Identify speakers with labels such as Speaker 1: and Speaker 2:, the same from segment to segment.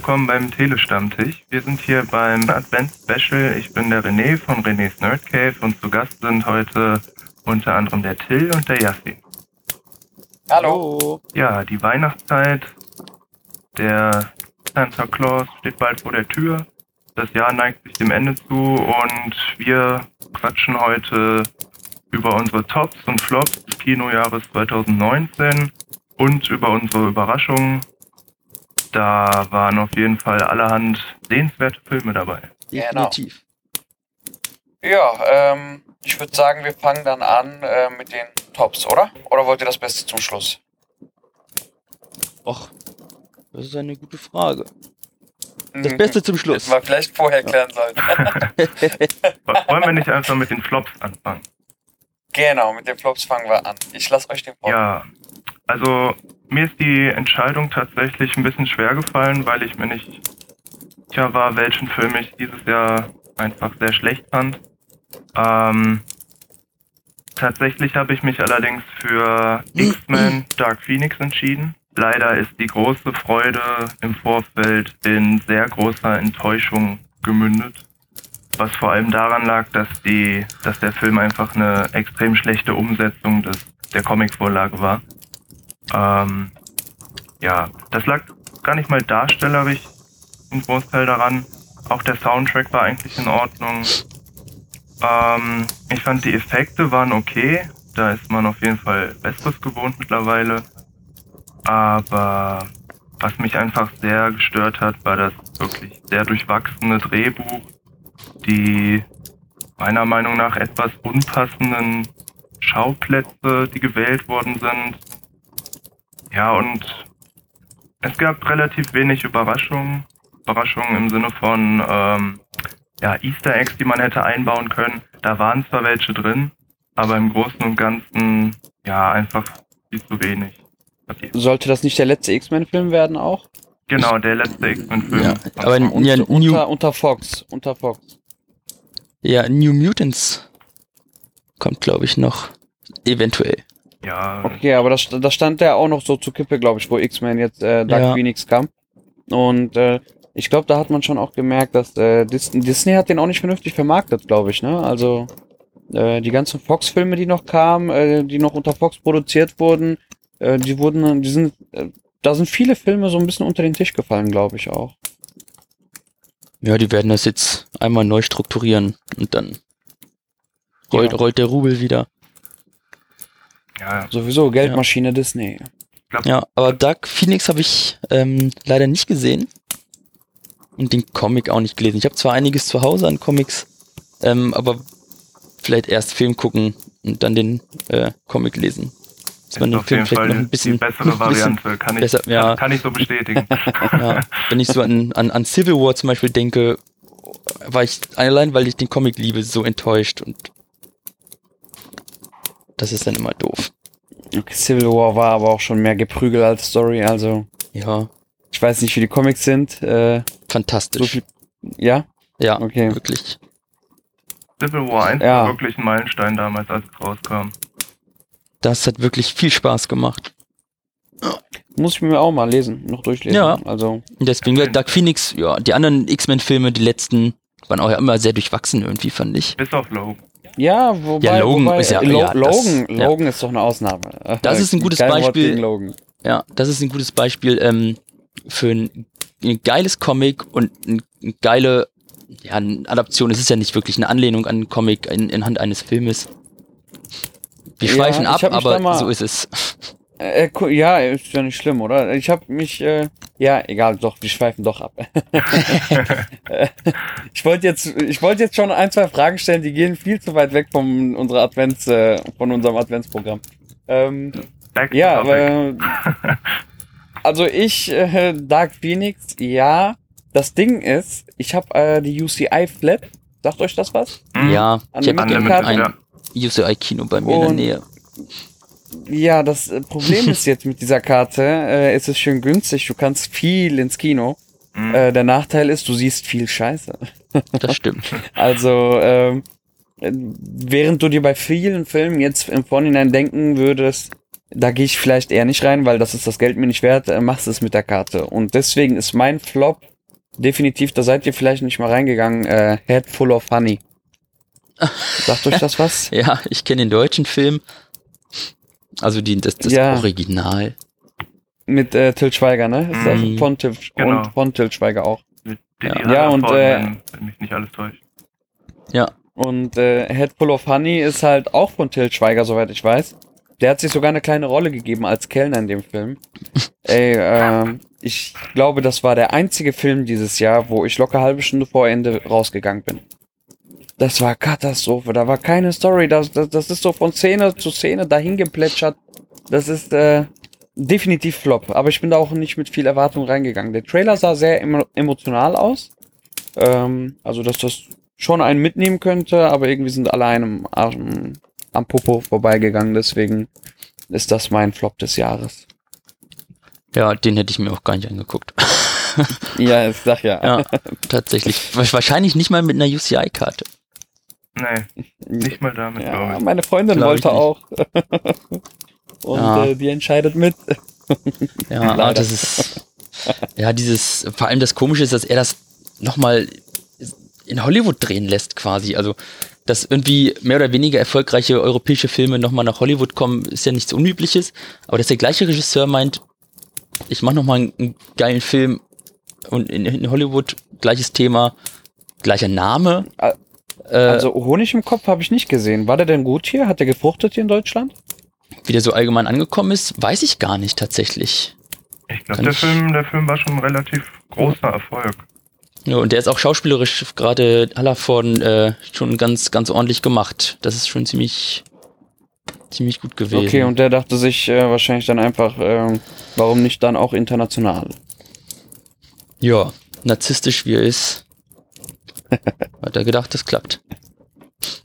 Speaker 1: willkommen beim Telestammtisch. Wir sind hier beim Advent Special. Ich bin der René von René's Nerd Cave und zu Gast sind heute unter anderem der Till und der Yassin.
Speaker 2: Hallo.
Speaker 1: Ja, die Weihnachtszeit. Der Santa Claus steht bald vor der Tür. Das Jahr neigt sich dem Ende zu und wir quatschen heute über unsere Tops und Flops des Kinojahres 2019 und über unsere Überraschungen. Da waren auf jeden Fall allerhand sehenswerte Filme dabei.
Speaker 2: Genau.
Speaker 3: Definitiv.
Speaker 2: Ja, ähm, ich würde sagen, wir fangen dann an äh, mit den Tops, oder? Oder wollt ihr das Beste zum Schluss?
Speaker 3: Och, das ist eine gute Frage. Das
Speaker 2: Mhm.
Speaker 3: Beste zum Schluss.
Speaker 2: Hätten wir vielleicht vorher klären sollen.
Speaker 1: Wollen wir nicht einfach mit den Flops anfangen?
Speaker 2: genau, mit den Flops fangen wir an. Ich lasse euch den Vortritt.
Speaker 1: Ja, also mir ist die Entscheidung tatsächlich ein bisschen schwer gefallen, weil ich mir nicht sicher war, welchen Film ich dieses Jahr einfach sehr schlecht fand. Ähm, tatsächlich habe ich mich allerdings für X-Men Dark Phoenix entschieden. Leider ist die große Freude im Vorfeld in sehr großer Enttäuschung gemündet. Was vor allem daran lag, dass die, dass der Film einfach eine extrem schlechte Umsetzung des, der Comicvorlage war. Ähm, ja, das lag gar nicht mal darstellerisch im Großteil daran. Auch der Soundtrack war eigentlich in Ordnung. Ähm, ich fand die Effekte waren okay. Da ist man auf jeden Fall Besseres gewohnt mittlerweile. Aber was mich einfach sehr gestört hat, war das wirklich sehr durchwachsene Drehbuch, die meiner Meinung nach etwas unpassenden Schauplätze, die gewählt worden sind. Ja, und es gab relativ wenig Überraschungen. Überraschungen im Sinne von ähm, ja, Easter Eggs, die man hätte einbauen können. Da waren zwar welche drin, aber im Großen und Ganzen ja einfach viel zu wenig.
Speaker 4: Sollte das nicht der letzte X-Men-Film werden auch?
Speaker 1: Genau, der letzte X-Men-Film.
Speaker 3: Ja, aber
Speaker 4: Und,
Speaker 3: ja, New,
Speaker 4: unter, unter Fox. Unter Fox.
Speaker 3: ja, New Mutants kommt, glaube ich, noch. Eventuell.
Speaker 1: Ja,
Speaker 4: Okay, aber das, das stand ja auch noch so zur Kippe, glaube ich, wo X-Men jetzt äh, Dark
Speaker 3: Ja.
Speaker 4: Phoenix kam. Und äh, ich glaube, da hat man schon auch gemerkt, dass äh, Dis Disney hat den auch nicht vernünftig vermarktet, glaube ich, ne? Also äh, die ganzen Fox-Filme, die noch kamen, äh, die noch unter Fox produziert wurden, äh, die wurden, die sind, äh, da sind viele Filme so ein bisschen unter den Tisch gefallen, glaube ich auch.
Speaker 3: Ja, die werden das jetzt einmal neu strukturieren und dann rollt,
Speaker 4: Ja.
Speaker 3: rollt der Rubel wieder.
Speaker 1: Ja,
Speaker 4: Sowieso Geldmaschine Disney.
Speaker 3: Ja, aber Dark Phoenix habe ich ähm, leider nicht gesehen und den Comic auch nicht gelesen. Ich habe zwar einiges zu Hause an Comics, ähm, aber vielleicht erst Film gucken und dann den äh, Comic lesen. Dass man
Speaker 1: ist
Speaker 3: den
Speaker 1: auf
Speaker 3: Film
Speaker 1: jeden
Speaker 3: vielleicht
Speaker 1: Fall
Speaker 3: noch ein bisschen,
Speaker 1: die bessere Variante. Kann ich,
Speaker 3: besser- ja.
Speaker 1: kann ich so bestätigen.
Speaker 3: ja, wenn ich so an, an, an Civil War zum Beispiel denke, war ich allein, weil ich den Comic liebe, so enttäuscht und das ist dann immer doof.
Speaker 4: Okay, Civil War war aber auch schon mehr Geprügel als Story, also
Speaker 3: Ja,
Speaker 4: ich weiß nicht, wie die Comics sind. Äh,
Speaker 3: fantastisch.
Speaker 4: so viel, ja,
Speaker 3: ja,
Speaker 4: okay.
Speaker 3: wirklich.
Speaker 1: Civil War 1
Speaker 4: Ja.
Speaker 1: war wirklich ein Meilenstein damals, als es rauskam.
Speaker 3: Das hat wirklich viel Spaß gemacht.
Speaker 4: Muss ich mir auch mal lesen, noch durchlesen.
Speaker 3: Ja.
Speaker 4: Also,
Speaker 3: Und deswegen wird Dark Phoenix, ja, die anderen X-Men-Filme, die letzten, waren auch ja immer sehr durchwachsen irgendwie, fand ich.
Speaker 1: Bis auf Logan.
Speaker 4: Ja, wobei,
Speaker 3: Ja, Logan
Speaker 4: wobei,
Speaker 3: ist ja-
Speaker 4: Lo
Speaker 3: ja, das-
Speaker 4: Logan,
Speaker 3: ja.
Speaker 4: Logan ist doch eine Ausnahme.
Speaker 3: Das ist ein gutes
Speaker 4: Kein
Speaker 3: Beispiel.
Speaker 4: Logan.
Speaker 3: Ja, das ist ein gutes Beispiel ähm, für ein, ein geiles Comic und ein, eine geile ja, eine Adaption. Es ist ja nicht wirklich eine Anlehnung an einen Comic in, in Hand eines Filmes. Wir schweifen ab, aber
Speaker 4: mal-
Speaker 3: so ist es.
Speaker 4: Äh, gu- ja, ist ja nicht schlimm, oder? Ich habe mich, äh, ja, egal, doch, wir schweifen doch ab. Äh, ich wollte jetzt, ich wollte jetzt schon ein, zwei Fragen stellen, die gehen viel zu weit weg von unserer Advents, äh, von unserem Adventsprogramm. Ähm,
Speaker 1: Back to
Speaker 4: Ja, aber also ich äh, Dark Phoenix, ja. Das Ding ist, ich habe äh, die UCI Flat. Sagt euch das was?
Speaker 1: Hm?
Speaker 3: Ja, ich habe ein UCI-Kino bei mir in
Speaker 4: Und-
Speaker 3: der Nähe.
Speaker 4: Ja, das äh, Problem ist jetzt mit dieser Karte, äh, es ist schön günstig, du kannst viel ins Kino.
Speaker 1: Hm?
Speaker 4: Äh, der Nachteil ist, du siehst viel Scheiße.
Speaker 3: Das stimmt.
Speaker 4: Also, ähm, äh, während du dir bei vielen Filmen jetzt im Vorhinein denken würdest, da gehe ich vielleicht eher nicht rein, weil das ist das Geld mir nicht wert, äh, machst es mit der Karte. Und deswegen ist mein Flop definitiv, da seid ihr vielleicht nicht mal reingegangen, äh, Head Full of Honey. Sagt euch das was?
Speaker 3: Ja, ich kenne den deutschen Film. Also die, das, das
Speaker 4: Ja.
Speaker 3: Original.
Speaker 4: Mit äh, Till Schweiger, ne? Ist das
Speaker 3: Mhm.
Speaker 4: von Till,
Speaker 1: Genau.
Speaker 4: Und von Till Schweiger auch.
Speaker 1: Mit
Speaker 3: Ja.
Speaker 4: Ja, und, äh,
Speaker 1: wenn, mich nicht alles täuscht.
Speaker 3: Ja.
Speaker 4: Und äh, Head Full of Honey ist halt auch von Till Schweiger, soweit ich weiß. Der hat sich sogar eine kleine Rolle gegeben als Kellner in dem Film. Ey, ähm, ich glaube, das war der einzige Film dieses Jahr, wo ich locker halbe Stunde vor Ende rausgegangen bin. Das war Katastrophe. Da war keine Story. Das, das, das ist so von Szene zu Szene dahin geplätschert. Das ist äh, definitiv Flop. Aber ich bin da auch nicht mit viel Erwartung reingegangen. Der Trailer sah sehr emo emotional aus. Ähm, also, dass das schon einen mitnehmen könnte, aber irgendwie sind alle einem am, am Popo vorbeigegangen. Deswegen ist das mein Flop des Jahres.
Speaker 3: Ja, den hätte ich mir auch gar nicht angeguckt.
Speaker 4: Ja, ich sag ja.
Speaker 3: Ja, tatsächlich. Wa- Wahrscheinlich nicht mal mit einer UCI-Karte.
Speaker 1: Nee, nicht mal damit,
Speaker 4: Ja,
Speaker 1: glaube ich.
Speaker 4: meine Freundin
Speaker 3: Glaub
Speaker 4: wollte auch. Und
Speaker 3: Ja.
Speaker 4: äh, die entscheidet mit.
Speaker 3: Ja, das ist. Ja, dieses, vor allem das Komische ist, dass er das nochmal in Hollywood drehen lässt, quasi. Also, dass irgendwie mehr oder weniger erfolgreiche europäische Filme nochmal nach Hollywood kommen, ist ja nichts Unübliches. Aber dass der gleiche Regisseur meint, ich mache nochmal einen, einen geilen Film und in, in Hollywood, gleiches Thema, gleicher Name. Äh,
Speaker 4: Also Honig im Kopf habe ich nicht gesehen. War der denn gut hier? Hat der gefruchtet hier in Deutschland?
Speaker 3: wie der so allgemein angekommen ist, weiß ich gar nicht tatsächlich.
Speaker 1: Ich glaube, der
Speaker 3: ich-
Speaker 1: Film, der Film war schon ein relativ großer Erfolg.
Speaker 3: Ja, und der ist auch schauspielerisch gerade Hallervorden äh, schon ganz, ganz ordentlich gemacht. Das ist schon ziemlich, ziemlich gut gewesen.
Speaker 4: Okay, und der dachte sich äh, wahrscheinlich dann einfach, ähm, warum nicht dann auch international?
Speaker 3: ja, narzisstisch wie er ist, hat er gedacht, das klappt.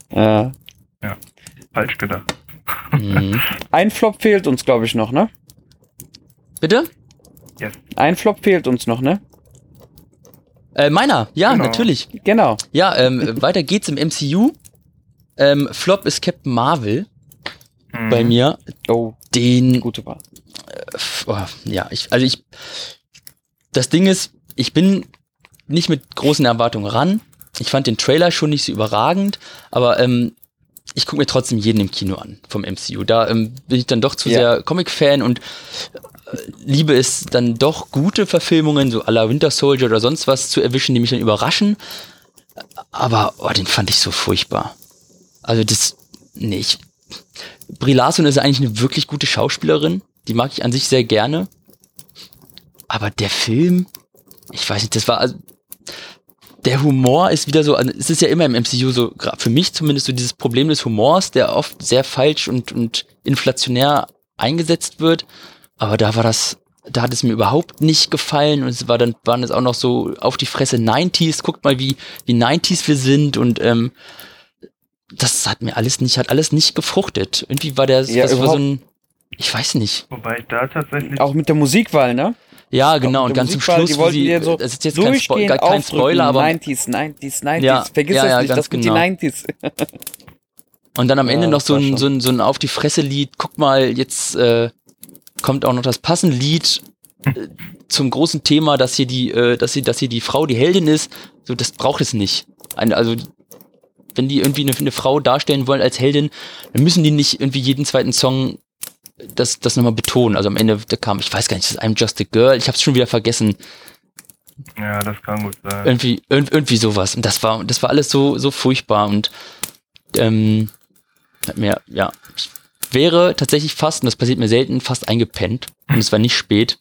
Speaker 4: Äh,
Speaker 1: Falsch gedacht.
Speaker 3: Mhm.
Speaker 4: ein Flop fehlt uns, glaube ich, noch, ne?
Speaker 3: Bitte?
Speaker 4: Ein Flop fehlt uns noch, ne?
Speaker 3: Äh, meiner, ja,
Speaker 1: Genau.
Speaker 3: natürlich.
Speaker 4: Genau.
Speaker 3: Ja, ähm, weiter geht's im MCU. Ähm, Flop ist Captain Marvel
Speaker 1: Mhm.
Speaker 3: bei mir.
Speaker 4: Oh,
Speaker 3: Den
Speaker 4: gute Wahl.
Speaker 3: Pff, oh, ja, ich, also ich, das Ding ist, ich bin nicht mit großen Erwartungen ran. Ich fand den Trailer schon nicht so überragend, aber ähm, ich gucke mir trotzdem jeden im Kino an vom MCU. Da ähm, bin ich dann doch zu
Speaker 4: Ja.
Speaker 3: sehr Comic-Fan und äh, liebe es dann doch gute Verfilmungen, so à la Winter Soldier oder sonst was zu erwischen, die mich dann überraschen. Aber oh, den fand ich so furchtbar. Also das, nee, ich, Brie Larson ist eigentlich eine wirklich gute Schauspielerin. Die mag ich an sich sehr gerne. Aber der Film, ich weiß nicht, das war, also, der Humor ist wieder so, also, es ist ja immer im MCU so, für mich zumindest so dieses Problem des Humors, der oft sehr falsch und, und inflationär eingesetzt wird. Aber da war das, da hat es mir überhaupt nicht gefallen und es war dann, waren es auch noch so auf die Fresse 90s, guckt mal, wie, wie 90s wir sind und, ähm, das hat mir alles nicht, hat alles nicht gefruchtet. Irgendwie war der,
Speaker 4: Ja,
Speaker 3: das war so
Speaker 4: überhaupt-
Speaker 3: ein, ich weiß nicht.
Speaker 1: Wobei ich da tatsächlich.
Speaker 4: Auch mit der Musikwahl, ne?
Speaker 3: Ja, genau, und ganz zum Schluss,
Speaker 4: die
Speaker 3: wo
Speaker 4: wollten
Speaker 3: sie,
Speaker 4: so
Speaker 3: das ist jetzt kein, Spo gar kein Spoiler, aber
Speaker 4: 90s, 90s, 90s.
Speaker 3: Ja,
Speaker 4: Vergiss
Speaker 3: ja,
Speaker 4: das
Speaker 3: ja,
Speaker 4: nicht, das sind
Speaker 3: genau.
Speaker 4: die 90s.
Speaker 3: und dann am Ende noch so ein, so ein, so ein Auf die Fresse Lied, guck mal, jetzt äh, kommt auch noch das passende Lied äh, zum großen Thema, dass hier die, äh, dass hier, dass hier die Frau die Heldin ist, so das braucht es nicht. Ein, also wenn die irgendwie eine, eine Frau darstellen wollen als Heldin, dann müssen die nicht irgendwie jeden zweiten Song das, das nochmal betonen. Also am Ende, da kam, ich weiß gar nicht, I'm Just a Girl, ich hab's schon wieder vergessen.
Speaker 1: Ja, das kann gut sein.
Speaker 3: irgendwie, irg irgendwie sowas. Und das war, das war alles so, so furchtbar und ähm, hat mir, ja, ich wäre tatsächlich fast, und das passiert mir selten, fast eingepennt. Und es war nicht spät.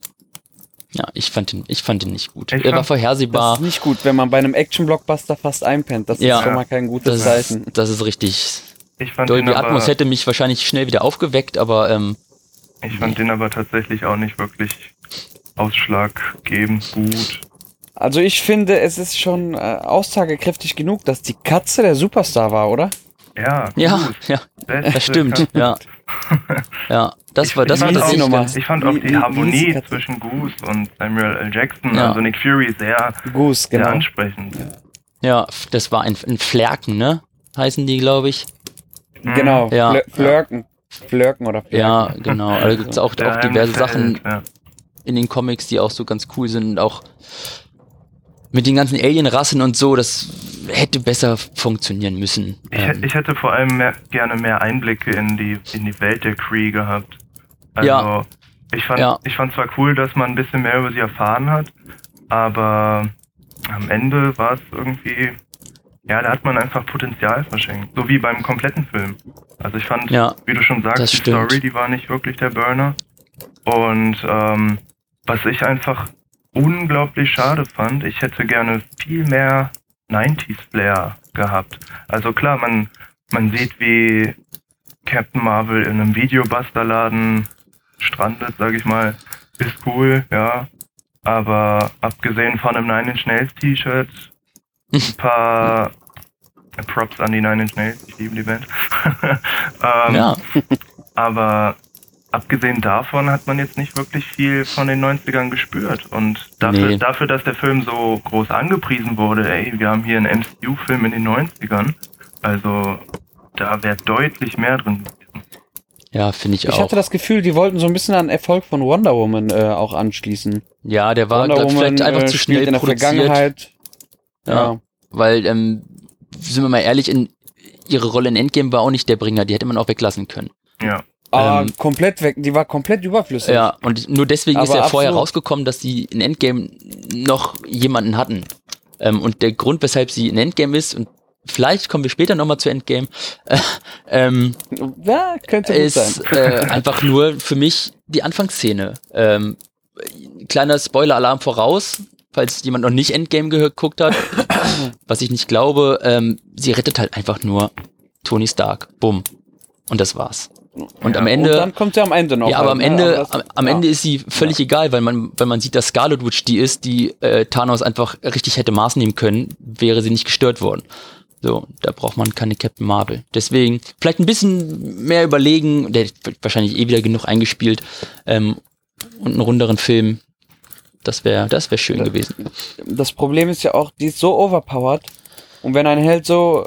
Speaker 3: Ja, ich fand ihn, ich fand ihn nicht gut.
Speaker 1: Ich
Speaker 3: er war vorhersehbar.
Speaker 4: Das ist nicht gut, wenn man bei einem Action-Blockbuster fast einpennt. Das
Speaker 3: Ja.
Speaker 4: ist schon mal kein gutes
Speaker 3: Das
Speaker 4: Zeichen.
Speaker 3: ist, das ist richtig.
Speaker 1: Ich fand,
Speaker 3: Dolby Atmos hätte mich wahrscheinlich schnell wieder aufgeweckt, aber ähm,
Speaker 1: ich fand den aber tatsächlich auch nicht wirklich ausschlaggebend gut.
Speaker 4: Also ich finde, es ist schon äh, aussagekräftig genug, dass die Katze der Superstar war, oder?
Speaker 1: Ja,
Speaker 3: ja,
Speaker 1: gut.
Speaker 3: ja,
Speaker 1: Beste
Speaker 3: das stimmt,
Speaker 1: Katze.
Speaker 3: ja. ja, das
Speaker 1: Ich-
Speaker 3: war, das
Speaker 1: ich
Speaker 3: war
Speaker 4: das nochmal.
Speaker 3: ganz,
Speaker 1: Ich fand auch die
Speaker 4: die
Speaker 1: Harmonie
Speaker 4: Katze?
Speaker 1: zwischen Goose und Samuel L. Jackson,
Speaker 3: Ja.
Speaker 1: also Nick Fury, sehr,
Speaker 4: Goose,
Speaker 1: sehr
Speaker 4: genau.
Speaker 1: ansprechend.
Speaker 3: ja, das war ein, ein Flerken, ne? Heißen die, glaube ich.
Speaker 1: Mhm.
Speaker 4: Genau,
Speaker 3: Ja.
Speaker 4: Flir Flirken. Flirken oder Flirken.
Speaker 3: Ja, genau. Also gibt's auch,
Speaker 1: Der
Speaker 3: auch diverse
Speaker 1: Helmut
Speaker 3: Sachen,
Speaker 1: Ja.
Speaker 3: in den Comics, die auch so ganz cool sind und auch mit den ganzen Alien-Rassen und so, das hätte besser funktionieren müssen.
Speaker 1: Ich,
Speaker 3: Ähm,
Speaker 1: ich hätte vor allem mehr, gerne mehr Einblicke in die, in die Welt der Cree gehabt. Also,
Speaker 3: Ja.
Speaker 1: ich fand,
Speaker 3: Ja.
Speaker 1: ich fand zwar cool, dass man ein bisschen mehr über sie erfahren hat, aber am Ende war es irgendwie, ja, da hat man einfach Potenzial verschenkt. So wie beim kompletten Film. Also ich fand,
Speaker 3: Ja,
Speaker 1: wie du schon sagst, die
Speaker 3: stimmt.
Speaker 1: Story, die war nicht wirklich der Burner. Und ähm, was ich einfach unglaublich schade fand, ich hätte gerne viel mehr 90s Flair gehabt. Also klar, man, man sieht, wie Captain Marvel in einem Videobusterladen strandet, sag ich mal, ist cool, ja. Aber abgesehen von einem Nine Inch Nails T-Shirt, ein paar Props an die Nine Inch Nails, ich liebe die Band. ähm,
Speaker 3: ja,
Speaker 1: aber abgesehen davon hat man jetzt nicht wirklich viel von den 90ern gespürt. Und dafür,
Speaker 3: Nee.
Speaker 1: dafür dass der Film so groß angepriesen wurde, ey, wir haben hier einen MCU-Film in den 90ern. Also da wäre deutlich mehr drin.
Speaker 3: ja, finde ich
Speaker 4: Ich
Speaker 3: auch.
Speaker 4: hatte das Gefühl, die wollten so ein bisschen an Erfolg von Wonder Woman äh, auch anschließen.
Speaker 3: ja, der war
Speaker 4: Wonder
Speaker 3: glaub, vielleicht einfach
Speaker 4: äh,
Speaker 3: zu schnell
Speaker 4: in der
Speaker 3: produziert.
Speaker 4: Vergangenheit.
Speaker 3: Ja.
Speaker 4: Ja.
Speaker 3: Weil, ähm, sind wir mal ehrlich, in, ihre Rolle in Endgame war auch nicht der Bringer, die hätte man auch weglassen können.
Speaker 1: Ja,
Speaker 4: Aber
Speaker 3: Ähm,
Speaker 4: komplett weg, die war komplett überflüssig.
Speaker 3: Ja, und nur deswegen ist
Speaker 4: Aber
Speaker 3: ja vorher
Speaker 4: absolut.
Speaker 3: rausgekommen, dass sie in Endgame noch jemanden hatten. Ähm, und der Grund, weshalb sie in Endgame ist, und vielleicht kommen wir später nochmal zu Endgame, äh, ähm,
Speaker 4: Ja, könnte gut
Speaker 3: ist
Speaker 4: sein.
Speaker 3: äh, einfach nur für mich die Anfangsszene. Ähm, kleiner Spoiler-Alarm voraus, falls jemand noch nicht Endgame geguckt hat, was ich nicht glaube, ähm, sie rettet halt einfach nur Tony Stark. Bumm. Und das war's. Und
Speaker 1: Ja,
Speaker 3: am Ende.
Speaker 4: Und dann kommt sie am Ende noch.
Speaker 3: Ja, aber
Speaker 4: halt,
Speaker 3: am
Speaker 4: ne?
Speaker 3: Ende, am, am
Speaker 4: ja.
Speaker 3: Ende ist sie völlig egal, weil man, weil man sieht, dass Scarlet Witch die ist, die äh, Thanos einfach richtig hätte Maß nehmen können, wäre sie nicht gestört worden. So, da braucht man keine Captain Marvel. Deswegen vielleicht ein bisschen mehr überlegen, der wird wahrscheinlich eh wieder genug eingespielt ähm, und einen runderen Film. Das wäre, das wäre schön
Speaker 4: Ja.
Speaker 3: gewesen.
Speaker 4: das Problem ist ja auch, die ist so overpowered. Und wenn ein Held so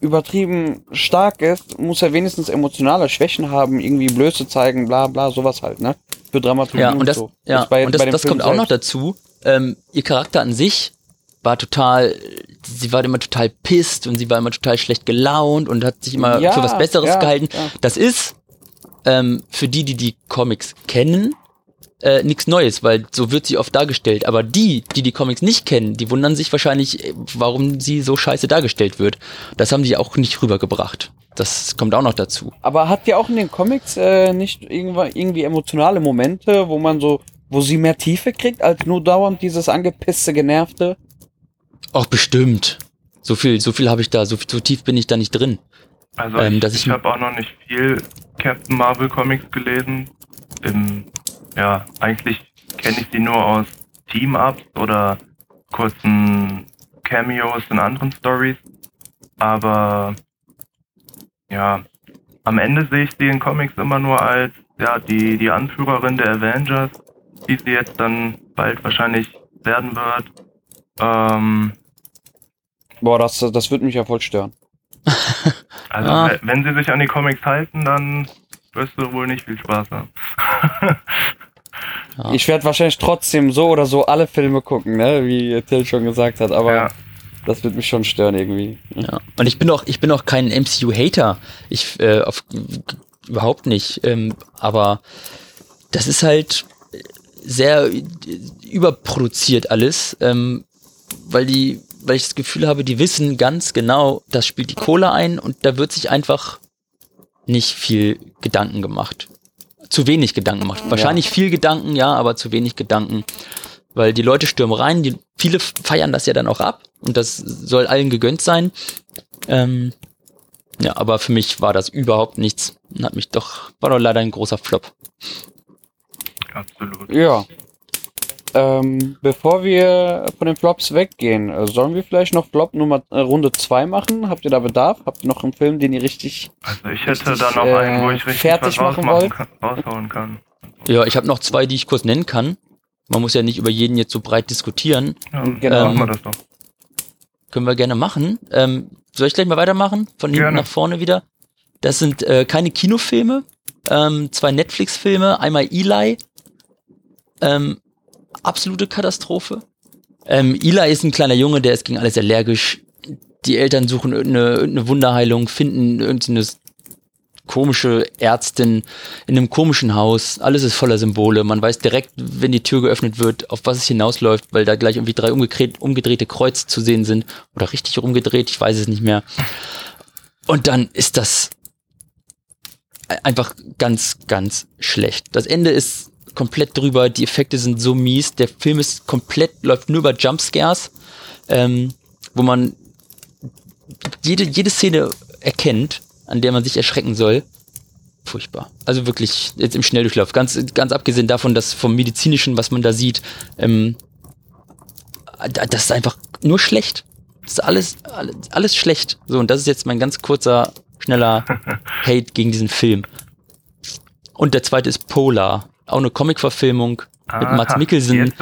Speaker 4: übertrieben stark ist, muss er wenigstens emotionale Schwächen haben, irgendwie Blöße zeigen, bla bla, sowas halt, ne? Für Dramaturgie
Speaker 3: Ja, und das,
Speaker 4: so.
Speaker 3: ja,
Speaker 4: bei-
Speaker 3: und das, das kommt auch noch dazu. Ähm, ihr Charakter an sich war total, sie war immer total pisst und sie war immer total schlecht gelaunt und hat sich immer
Speaker 4: Ja,
Speaker 3: für was Besseres
Speaker 4: ja,
Speaker 3: gehalten.
Speaker 4: ja.
Speaker 3: Das ist ähm, für die, die die Comics kennen, äh, nichts Neues, weil so wird sie oft dargestellt. Aber die, die die Comics nicht kennen, die wundern sich wahrscheinlich, äh, warum sie so scheiße dargestellt wird. Das haben sie auch nicht rübergebracht. Das kommt auch noch dazu.
Speaker 4: Aber hat die auch in den Comics äh, nicht irgendwann irgendwie emotionale Momente, wo man so, wo sie mehr Tiefe kriegt, als nur dauernd dieses angepisste, genervte?
Speaker 3: Auch bestimmt. So viel, so viel habe ich da, so, so tief bin ich da nicht drin.
Speaker 1: also
Speaker 3: Ähm,
Speaker 1: ich, ich
Speaker 3: ich-
Speaker 1: habe auch noch nicht viel Captain Marvel Comics gelesen. Im, ja, eigentlich kenne ich sie nur aus Team-Ups oder kurzen Cameos in anderen Stories. Aber ja, am Ende sehe ich sie in Comics immer nur als ja, die, die Anführerin der Avengers, die sie jetzt dann bald wahrscheinlich werden wird. Ähm,
Speaker 4: Boah, das, das würde mich ja voll stören.
Speaker 1: also
Speaker 3: Ah.
Speaker 1: we- wenn sie sich an die Comics halten, dann wirst du wohl nicht viel Spaß haben.
Speaker 3: Ja.
Speaker 4: Ich werde wahrscheinlich trotzdem so oder so alle Filme gucken, ne? Wie Till schon gesagt hat, aber
Speaker 1: ja.
Speaker 4: das wird mich schon stören irgendwie.
Speaker 3: Ja. Und ich bin auch, ich bin auch kein MCU-Hater. Ich äh, auf, überhaupt nicht. Ähm, aber das ist halt sehr überproduziert alles, ähm, weil die, weil ich das Gefühl habe, die wissen ganz genau, das spielt die Kohle ein und da wird sich einfach nicht viel Gedanken gemacht. Zu wenig Gedanken gemacht. Wahrscheinlich viel Gedanken, ja, aber zu wenig Gedanken. Weil die Leute stürmen rein, die, viele feiern das ja dann auch ab und das soll allen gegönnt sein. Ähm, ja, aber für mich war das überhaupt nichts. Und Hat mich doch, war doch leider ein großer Flop.
Speaker 1: Absolut.
Speaker 4: Ja. Ähm, bevor wir von den Flops weggehen, äh, sollen wir vielleicht noch Flop Nummer äh, Runde 2 machen? Habt ihr da Bedarf? Habt ihr noch einen Film, den ihr richtig.
Speaker 1: Also ich hätte
Speaker 4: Richtig,
Speaker 1: da noch einen, wo ich
Speaker 4: äh,
Speaker 1: richtig
Speaker 4: fertig
Speaker 1: was
Speaker 4: machen wollt?
Speaker 1: kann, raushauen kann.
Speaker 3: Ja, ich habe noch zwei, die ich kurz nennen kann. Man muss ja nicht über jeden jetzt so breit diskutieren.
Speaker 1: Ja,
Speaker 4: Genau.
Speaker 1: machen wir das doch.
Speaker 3: Können wir gerne machen. Ähm, soll ich gleich mal weitermachen? Von hinten
Speaker 1: Gerne.
Speaker 3: nach vorne wieder. Das sind äh, keine Kinofilme, ähm, zwei Netflix-Filme, einmal Eli. Ähm, absolute Katastrophe. Ähm, Eli ist ein kleiner Junge, der ist gegen alles allergisch. Die Eltern suchen irgendeine, irgendeine Wunderheilung, finden irgendeine komische Ärztin in einem komischen Haus. Alles ist voller Symbole. Man weiß direkt, wenn die Tür geöffnet wird, auf was es hinausläuft, weil da gleich irgendwie drei umgedreht, umgedrehte Kreuze zu sehen sind. Oder richtig rumgedreht, ich weiß es nicht mehr. Und dann ist das einfach ganz, ganz schlecht. Das Ende ist komplett drüber, die Effekte sind so mies, der Film ist komplett, läuft nur über Jumpscares, ähm, wo man jede, jede Szene erkennt, an der man sich erschrecken soll. Furchtbar. Also wirklich jetzt im Schnelldurchlauf. Ganz, ganz abgesehen davon, dass vom medizinischen, was man da sieht, ähm, das ist einfach nur schlecht. Das ist alles, alles, alles schlecht. So, und das ist jetzt mein ganz kurzer, schneller Hate gegen diesen Film. Und der zweite ist Polar. Auch eine Comic-Verfilmung mit
Speaker 1: Aha,
Speaker 3: Mats Mikkelsen.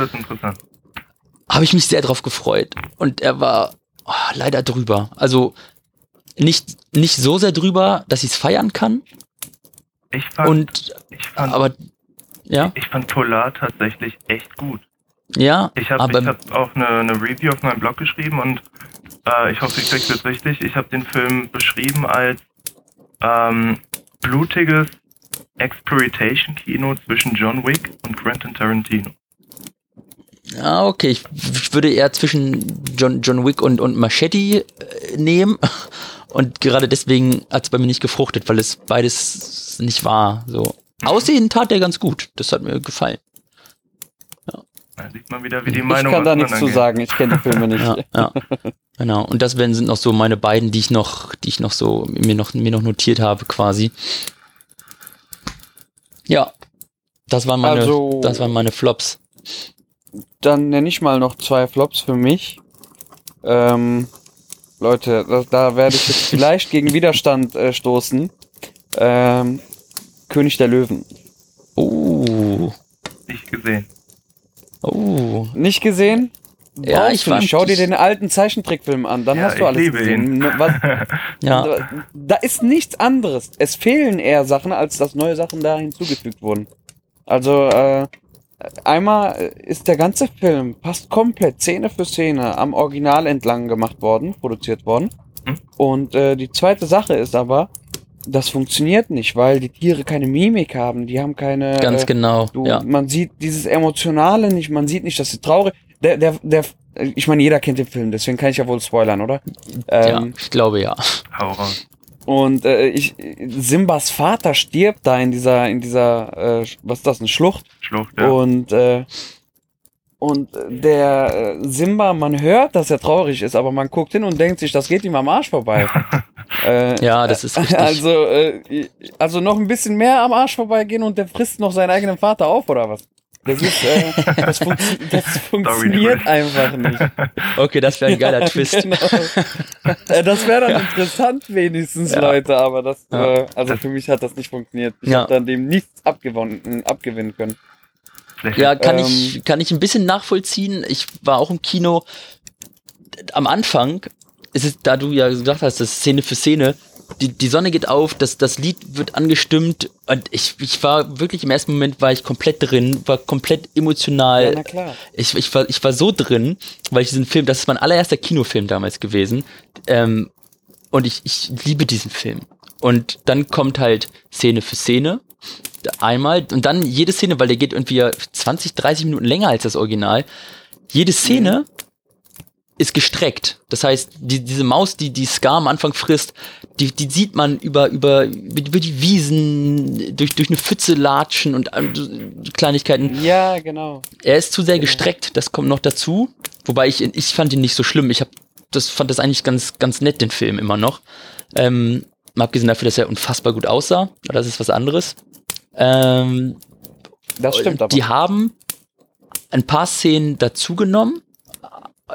Speaker 3: Habe ich mich sehr drauf gefreut. Und er war oh, leider drüber. Also nicht, nicht so sehr drüber, dass ich es feiern kann.
Speaker 1: Ich fand,
Speaker 3: Und
Speaker 1: ich fand,
Speaker 3: aber ja,
Speaker 1: ich fand Polar tatsächlich echt gut.
Speaker 3: ja,
Speaker 1: Ich habe hab auch eine, eine Review auf meinem Blog geschrieben und äh, ich hoffe, ich krieg's jetzt richtig. Ich habe den Film beschrieben als ähm, blutiges Exploitation-Kino zwischen John Wick und Quentin Tarantino.
Speaker 3: Ja, okay. Ich, ich würde eher zwischen John, John Wick und, und Machete äh, nehmen. Und gerade deswegen hat es bei mir nicht gefruchtet, weil es beides nicht war. So. Aussehen tat er ganz gut. Das hat mir gefallen.
Speaker 1: Da sieht man wieder, wie die
Speaker 4: Ich
Speaker 1: Meinung
Speaker 4: kann da nichts zu sagen, ich kenne die Filme nicht.
Speaker 3: Ja, ja. Genau. Und das werden sind noch so meine beiden, die ich noch, die ich noch so mir noch mir noch notiert habe, quasi. Ja. Das waren meine,
Speaker 4: Also-
Speaker 3: das waren meine Flops.
Speaker 4: Dann nenne ich mal noch zwei Flops für mich. Ähm, Leute, da, da werde ich jetzt vielleicht gegen Widerstand äh, stoßen. Ähm, König der Löwen.
Speaker 3: Oh.
Speaker 1: Nicht gesehen.
Speaker 3: Oh.
Speaker 4: Nicht gesehen?
Speaker 3: Ja,
Speaker 4: Brauchst
Speaker 3: ich
Speaker 4: du nicht.
Speaker 3: fand-
Speaker 4: Schau dir den alten Zeichentrickfilm an, dann
Speaker 1: Ja,
Speaker 4: hast du
Speaker 1: ich
Speaker 4: alles
Speaker 1: liebe
Speaker 4: gesehen. Was,
Speaker 3: Ja.
Speaker 4: Da ist nichts anderes. Es fehlen eher Sachen, als dass neue Sachen da hinzugefügt wurden. Also, äh, einmal ist der ganze Film fast komplett Szene für Szene am Original entlang gemacht worden, produziert worden.
Speaker 1: Hm.
Speaker 4: Und äh, die zweite Sache ist aber, das funktioniert nicht, weil die Tiere keine Mimik haben, die haben keine.
Speaker 3: Ganz
Speaker 4: äh,
Speaker 3: genau.
Speaker 4: Du,
Speaker 3: ja.
Speaker 4: Man sieht dieses Emotionale nicht, man sieht nicht, dass sie traurig. Der, der, der, ich meine, jeder kennt den Film, deswegen kann ich ja wohl spoilern, oder?
Speaker 3: ja.
Speaker 4: Ähm,
Speaker 3: Ich glaube ja.
Speaker 1: Hau raus.
Speaker 4: und äh, ich, Simbas Vater stirbt da in dieser, in dieser, äh, was ist das, eine Schlucht.
Speaker 1: Schlucht, ja.
Speaker 4: Und äh, und der äh, Simba, man hört, dass er traurig ist, aber man guckt hin und denkt sich, das geht ihm am Arsch vorbei. äh,
Speaker 3: Ja, das ist richtig.
Speaker 4: also, äh, also noch ein bisschen mehr am Arsch vorbeigehen und der frisst noch seinen eigenen Vater auf, oder was? Das ist, äh, das, funktio das funktioniert einfach nicht.
Speaker 3: Okay, das wäre ein geiler Twist.
Speaker 4: Genau. Äh, das wäre dann interessant wenigstens,
Speaker 3: Ja.
Speaker 4: Leute, aber das,
Speaker 3: Ja.
Speaker 4: äh, also für mich hat das nicht funktioniert. Ich
Speaker 3: Ja.
Speaker 4: habe dann dem nichts abgewonnen, abgewinnen können.
Speaker 3: Ja, kann
Speaker 4: Ähm,
Speaker 3: ich, kann ich ein bisschen nachvollziehen. Ich war auch im Kino. Am Anfang ist es, da du ja gesagt hast, das ist Szene für Szene, die, die Sonne geht auf, das, das Lied wird angestimmt und ich, ich war wirklich im ersten Moment war ich komplett drin, war komplett emotional.
Speaker 4: Ja, na klar.
Speaker 3: ich, ich, war, ich war so drin, weil ich diesen Film, das ist mein allererster Kinofilm damals gewesen. Ähm, und ich, ich liebe diesen Film. Und dann kommt halt Szene für Szene. Einmal und dann jede Szene, weil der geht irgendwie ja 20, 30 Minuten länger als das Original. Jede Szene ist gestreckt. Das heißt, die, diese Maus, die die Scar am Anfang frisst, die, die sieht man über, über, über die Wiesen, durch, durch eine Pfütze latschen und ähm, Kleinigkeiten.
Speaker 4: Ja, genau.
Speaker 3: Er ist zu sehr gestreckt, das kommt noch dazu. Wobei ich, ich fand ihn nicht so schlimm. Ich hab, das fand das eigentlich ganz, ganz nett, den Film immer noch. Ähm, abgesehen dafür, dass er unfassbar gut aussah. Aber Das ist was anderes. Ähm,
Speaker 4: Das stimmt aber.
Speaker 3: die haben ein paar Szenen dazugenommen.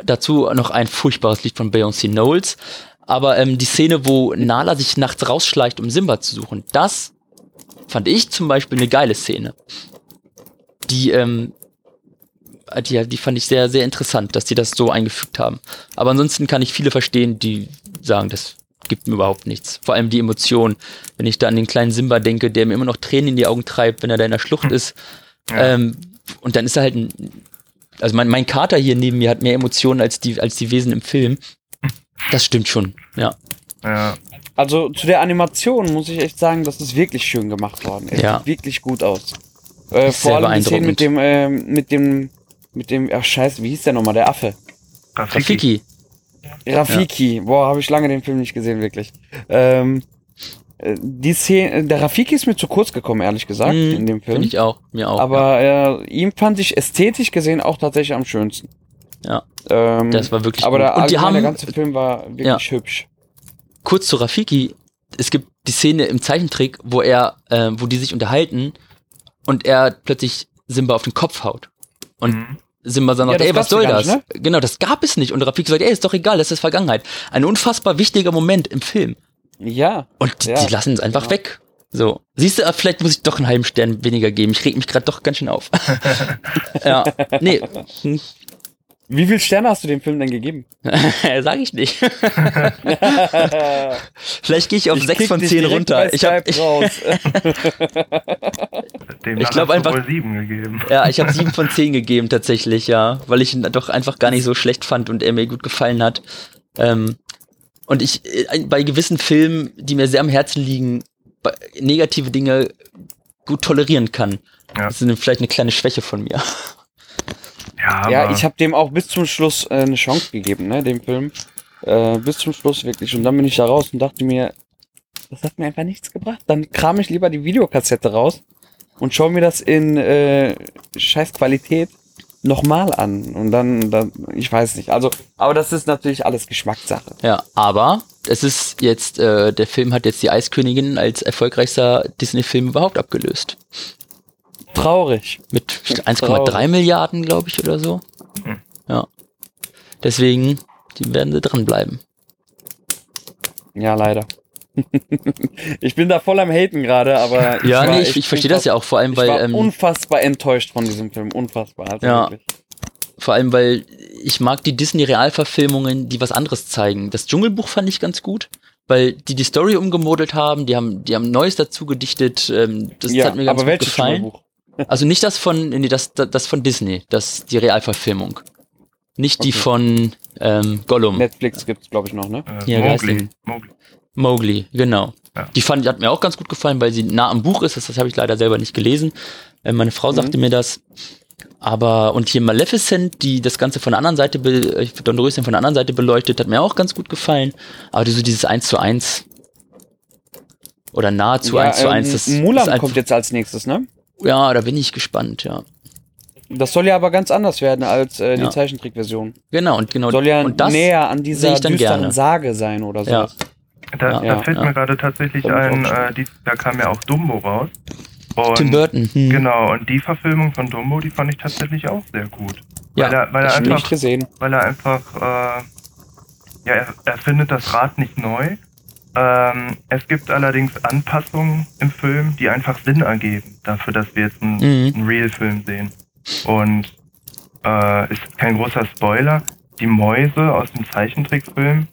Speaker 3: Dazu noch ein furchtbares Lied von Beyoncé Knowles. Aber ähm, die Szene, wo Nala sich nachts rausschleicht, um Simba zu suchen, das fand ich zum Beispiel eine geile Szene. Die, ähm, die, die fand ich sehr, sehr interessant, dass die das so eingefügt haben. Aber ansonsten kann ich viele verstehen, die sagen, das gibt mir überhaupt nichts. Vor allem die Emotion, wenn ich da an den kleinen Simba denke, der mir immer noch Tränen in die Augen treibt, wenn er da in der Schlucht ist.
Speaker 1: Ja.
Speaker 3: Ähm, und dann ist er halt ein also mein, mein Kater hier neben mir hat mehr Emotionen als die, als die Wesen im Film. Das stimmt schon, ja.
Speaker 1: Ja,
Speaker 4: Also zu der Animation muss ich echt sagen, das ist wirklich schön gemacht worden. Es
Speaker 3: Ja.
Speaker 4: sieht wirklich gut aus. Äh, vor allem die Szene mit dem, äh, mit dem, mit dem, ach scheiße, wie hieß der nochmal, der Affe?
Speaker 3: Rafiki.
Speaker 4: Rafiki. Boah, habe ich lange den Film nicht gesehen, wirklich. Ähm, äh, die Szene, der Rafiki ist mir zu kurz gekommen, ehrlich gesagt,
Speaker 3: Mhm,
Speaker 4: in dem Film.
Speaker 3: Finde ich auch, mir auch.
Speaker 4: Aber äh, ihm fand ich ästhetisch gesehen auch tatsächlich am schönsten.
Speaker 3: Ja.
Speaker 4: Ähm,
Speaker 3: Das war wirklich
Speaker 4: aber
Speaker 3: gut.
Speaker 4: der,
Speaker 3: Und die haben-
Speaker 4: der ganze Film war wirklich
Speaker 3: Ja.
Speaker 4: hübsch.
Speaker 3: kurz zu Rafiki. Es gibt die Szene im Zeichentrick, wo er, äh, wo die sich unterhalten und er plötzlich Simba auf den Kopf haut. Und
Speaker 1: Mhm.
Speaker 3: Simba sagt,
Speaker 4: Ja, das
Speaker 3: ey, was soll das?
Speaker 4: nicht,
Speaker 3: Genau, das gab es nicht. Und Rafiki sagt, ey, ist doch egal, das ist Vergangenheit. Ein unfassbar wichtiger Moment im Film.
Speaker 4: Ja.
Speaker 3: Und die,
Speaker 4: Ja,
Speaker 3: die lassen es einfach
Speaker 4: genau.
Speaker 3: weg. So. Siehst du, vielleicht muss ich doch einen halben Stern weniger geben. Ich reg mich gerade doch ganz schön auf. ja. Nee.
Speaker 4: Wie viele Sterne hast du dem Film denn gegeben?
Speaker 3: Sag ich nicht. Vielleicht gehe ich auf
Speaker 4: Ich
Speaker 3: 6
Speaker 4: kick
Speaker 3: von
Speaker 4: dich
Speaker 3: 10
Speaker 4: direkt
Speaker 3: runter. Ich habe ich, Ich glaub
Speaker 1: hast du
Speaker 3: einfach-
Speaker 1: wohl sieben gegeben.
Speaker 3: Ja, ich habe sieben von zehn gegeben tatsächlich, ja, weil ich ihn doch einfach gar nicht so schlecht fand und er mir gut gefallen hat. Ähm, und ich äh, bei gewissen Filmen, die mir sehr am Herzen liegen, bei- negative Dinge gut tolerieren kann.
Speaker 1: Ja.
Speaker 3: Das ist vielleicht eine kleine Schwäche von mir.
Speaker 1: Ja,
Speaker 4: ja, ich habe dem auch bis zum Schluss äh, eine Chance gegeben, ne, dem Film. Äh, bis zum Schluss wirklich. Und dann bin ich da raus und dachte mir, das hat mir einfach nichts gebracht. Dann kram ich lieber die Videokassette raus und schaue mir das in äh, scheiß Qualität nochmal an. Und dann, dann, ich weiß nicht. Also, aber das ist natürlich alles Geschmackssache.
Speaker 3: Ja, aber es ist jetzt, äh, der Film hat jetzt die Eiskönigin als erfolgreichster Disney-Film überhaupt abgelöst.
Speaker 4: Traurig.
Speaker 3: Mit
Speaker 4: Traurig.
Speaker 3: 1,3 Milliarden, glaube ich, oder so.
Speaker 1: Hm.
Speaker 3: Ja. Deswegen, die werden sie dranbleiben.
Speaker 4: Ja, leider. ich bin da voll am Haten gerade, aber
Speaker 3: Ja,
Speaker 4: war
Speaker 3: nee, ich, ich verstehe das ja auch, vor allem,
Speaker 4: Ich war
Speaker 3: weil, ähm,
Speaker 4: unfassbar enttäuscht von diesem Film. Unfassbar. Also
Speaker 3: Ja.
Speaker 4: wirklich.
Speaker 3: vor allem, weil ich mag die Disney-Realverfilmungen, die was anderes zeigen. Das Dschungelbuch fand ich ganz gut, weil die die Story umgemodelt haben, die haben, die haben Neues dazu gedichtet, ähm, das
Speaker 4: ja,
Speaker 3: hat mir ganz
Speaker 4: aber
Speaker 3: gut
Speaker 4: welches
Speaker 3: gefallen.
Speaker 4: Dschungelbuch?
Speaker 3: Also nicht das von, nee, das, das, das von Disney, das, die Realverfilmung. Nicht die
Speaker 4: Okay.
Speaker 3: von ähm, Gollum.
Speaker 4: Netflix gibt's glaube ich noch, ne?
Speaker 1: äh,
Speaker 3: Ja,
Speaker 1: Mowgli. Mowgli.
Speaker 3: Mowgli, genau.
Speaker 1: Ja.
Speaker 3: Die fand, hat mir auch ganz gut gefallen, weil sie nah am Buch ist. Das, das habe ich leider selber nicht gelesen. Äh, meine Frau
Speaker 4: Mhm.
Speaker 3: sagte mir das. Aber, und hier Maleficent, die das Ganze von der anderen Seite, äh, Don Röschen von der anderen Seite beleuchtet, hat mir auch ganz gut gefallen. Aber so dieses 1 zu 1 oder nahezu 1 zu 1, das
Speaker 4: Mulan
Speaker 3: einfach,
Speaker 4: kommt jetzt als nächstes, ne?
Speaker 3: Ja, da bin ich gespannt, ja.
Speaker 4: Das soll ja aber ganz anders werden als äh, die
Speaker 3: Ja.
Speaker 4: Zeichentrickversion.
Speaker 3: Genau, und genau.
Speaker 4: Soll ja
Speaker 3: und das,
Speaker 4: näher an dieser düsteren
Speaker 3: gerne.
Speaker 4: Sage sein oder
Speaker 3: Ja.
Speaker 1: Da,
Speaker 3: Ja.
Speaker 1: da fällt
Speaker 3: ja.
Speaker 1: mir gerade tatsächlich ein, äh, die, da kam ja auch Dumbo raus. Und
Speaker 3: Tim Burton. Hm.
Speaker 1: Genau, und die Verfilmung von Dumbo, die fand ich tatsächlich auch sehr gut.
Speaker 3: Ja,
Speaker 1: weil er, weil er
Speaker 4: Ich hab nicht
Speaker 1: einfach,
Speaker 4: gesehen.
Speaker 1: weil er einfach, äh, ja, er, er findet das Rad nicht neu. Ähm, es gibt allerdings Anpassungen im Film, die einfach Sinn ergeben, dafür, dass wir jetzt einen,
Speaker 3: Mhm.
Speaker 1: einen Real-Film sehen. Und äh, ist kein großer Spoiler. Die Mäuse aus dem Zeichentrickfilm,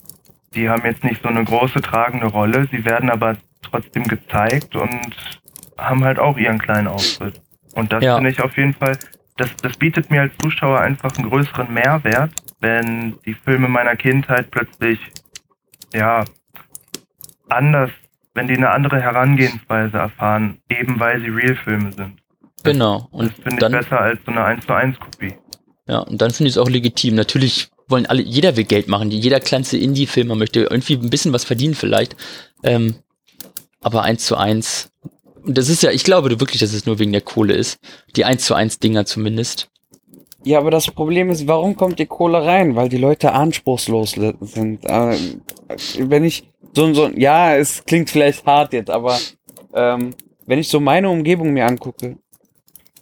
Speaker 1: die haben jetzt nicht so eine große tragende Rolle, sie werden aber trotzdem gezeigt und haben halt auch ihren kleinen Auftritt. Und das
Speaker 3: Ja.
Speaker 1: finde ich auf jeden Fall, das, das bietet mir als Zuschauer einfach einen größeren Mehrwert, wenn die Filme meiner Kindheit plötzlich, ja, anders, wenn die eine andere Herangehensweise erfahren, eben weil sie Real-Filme sind.
Speaker 3: Genau. Und
Speaker 1: Das finde ich besser als so eine 1 zu 1 Kopie.
Speaker 3: Ja, und dann finde ich es auch legitim. Natürlich wollen alle, jeder will Geld machen. Jeder kleinste Indie-Filmer möchte irgendwie ein bisschen was verdienen vielleicht. Ähm, aber eins zu eins. Das ist ja, ich glaube wirklich, dass es nur wegen der Kohle ist. Die eins zu eins Dinger zumindest.
Speaker 4: Ja, aber das Problem ist, warum kommt die Kohle rein? Weil die Leute anspruchslos sind. Äh, wenn ich so, so, ja, es klingt vielleicht hart jetzt, aber ähm, wenn ich so meine Umgebung mir angucke,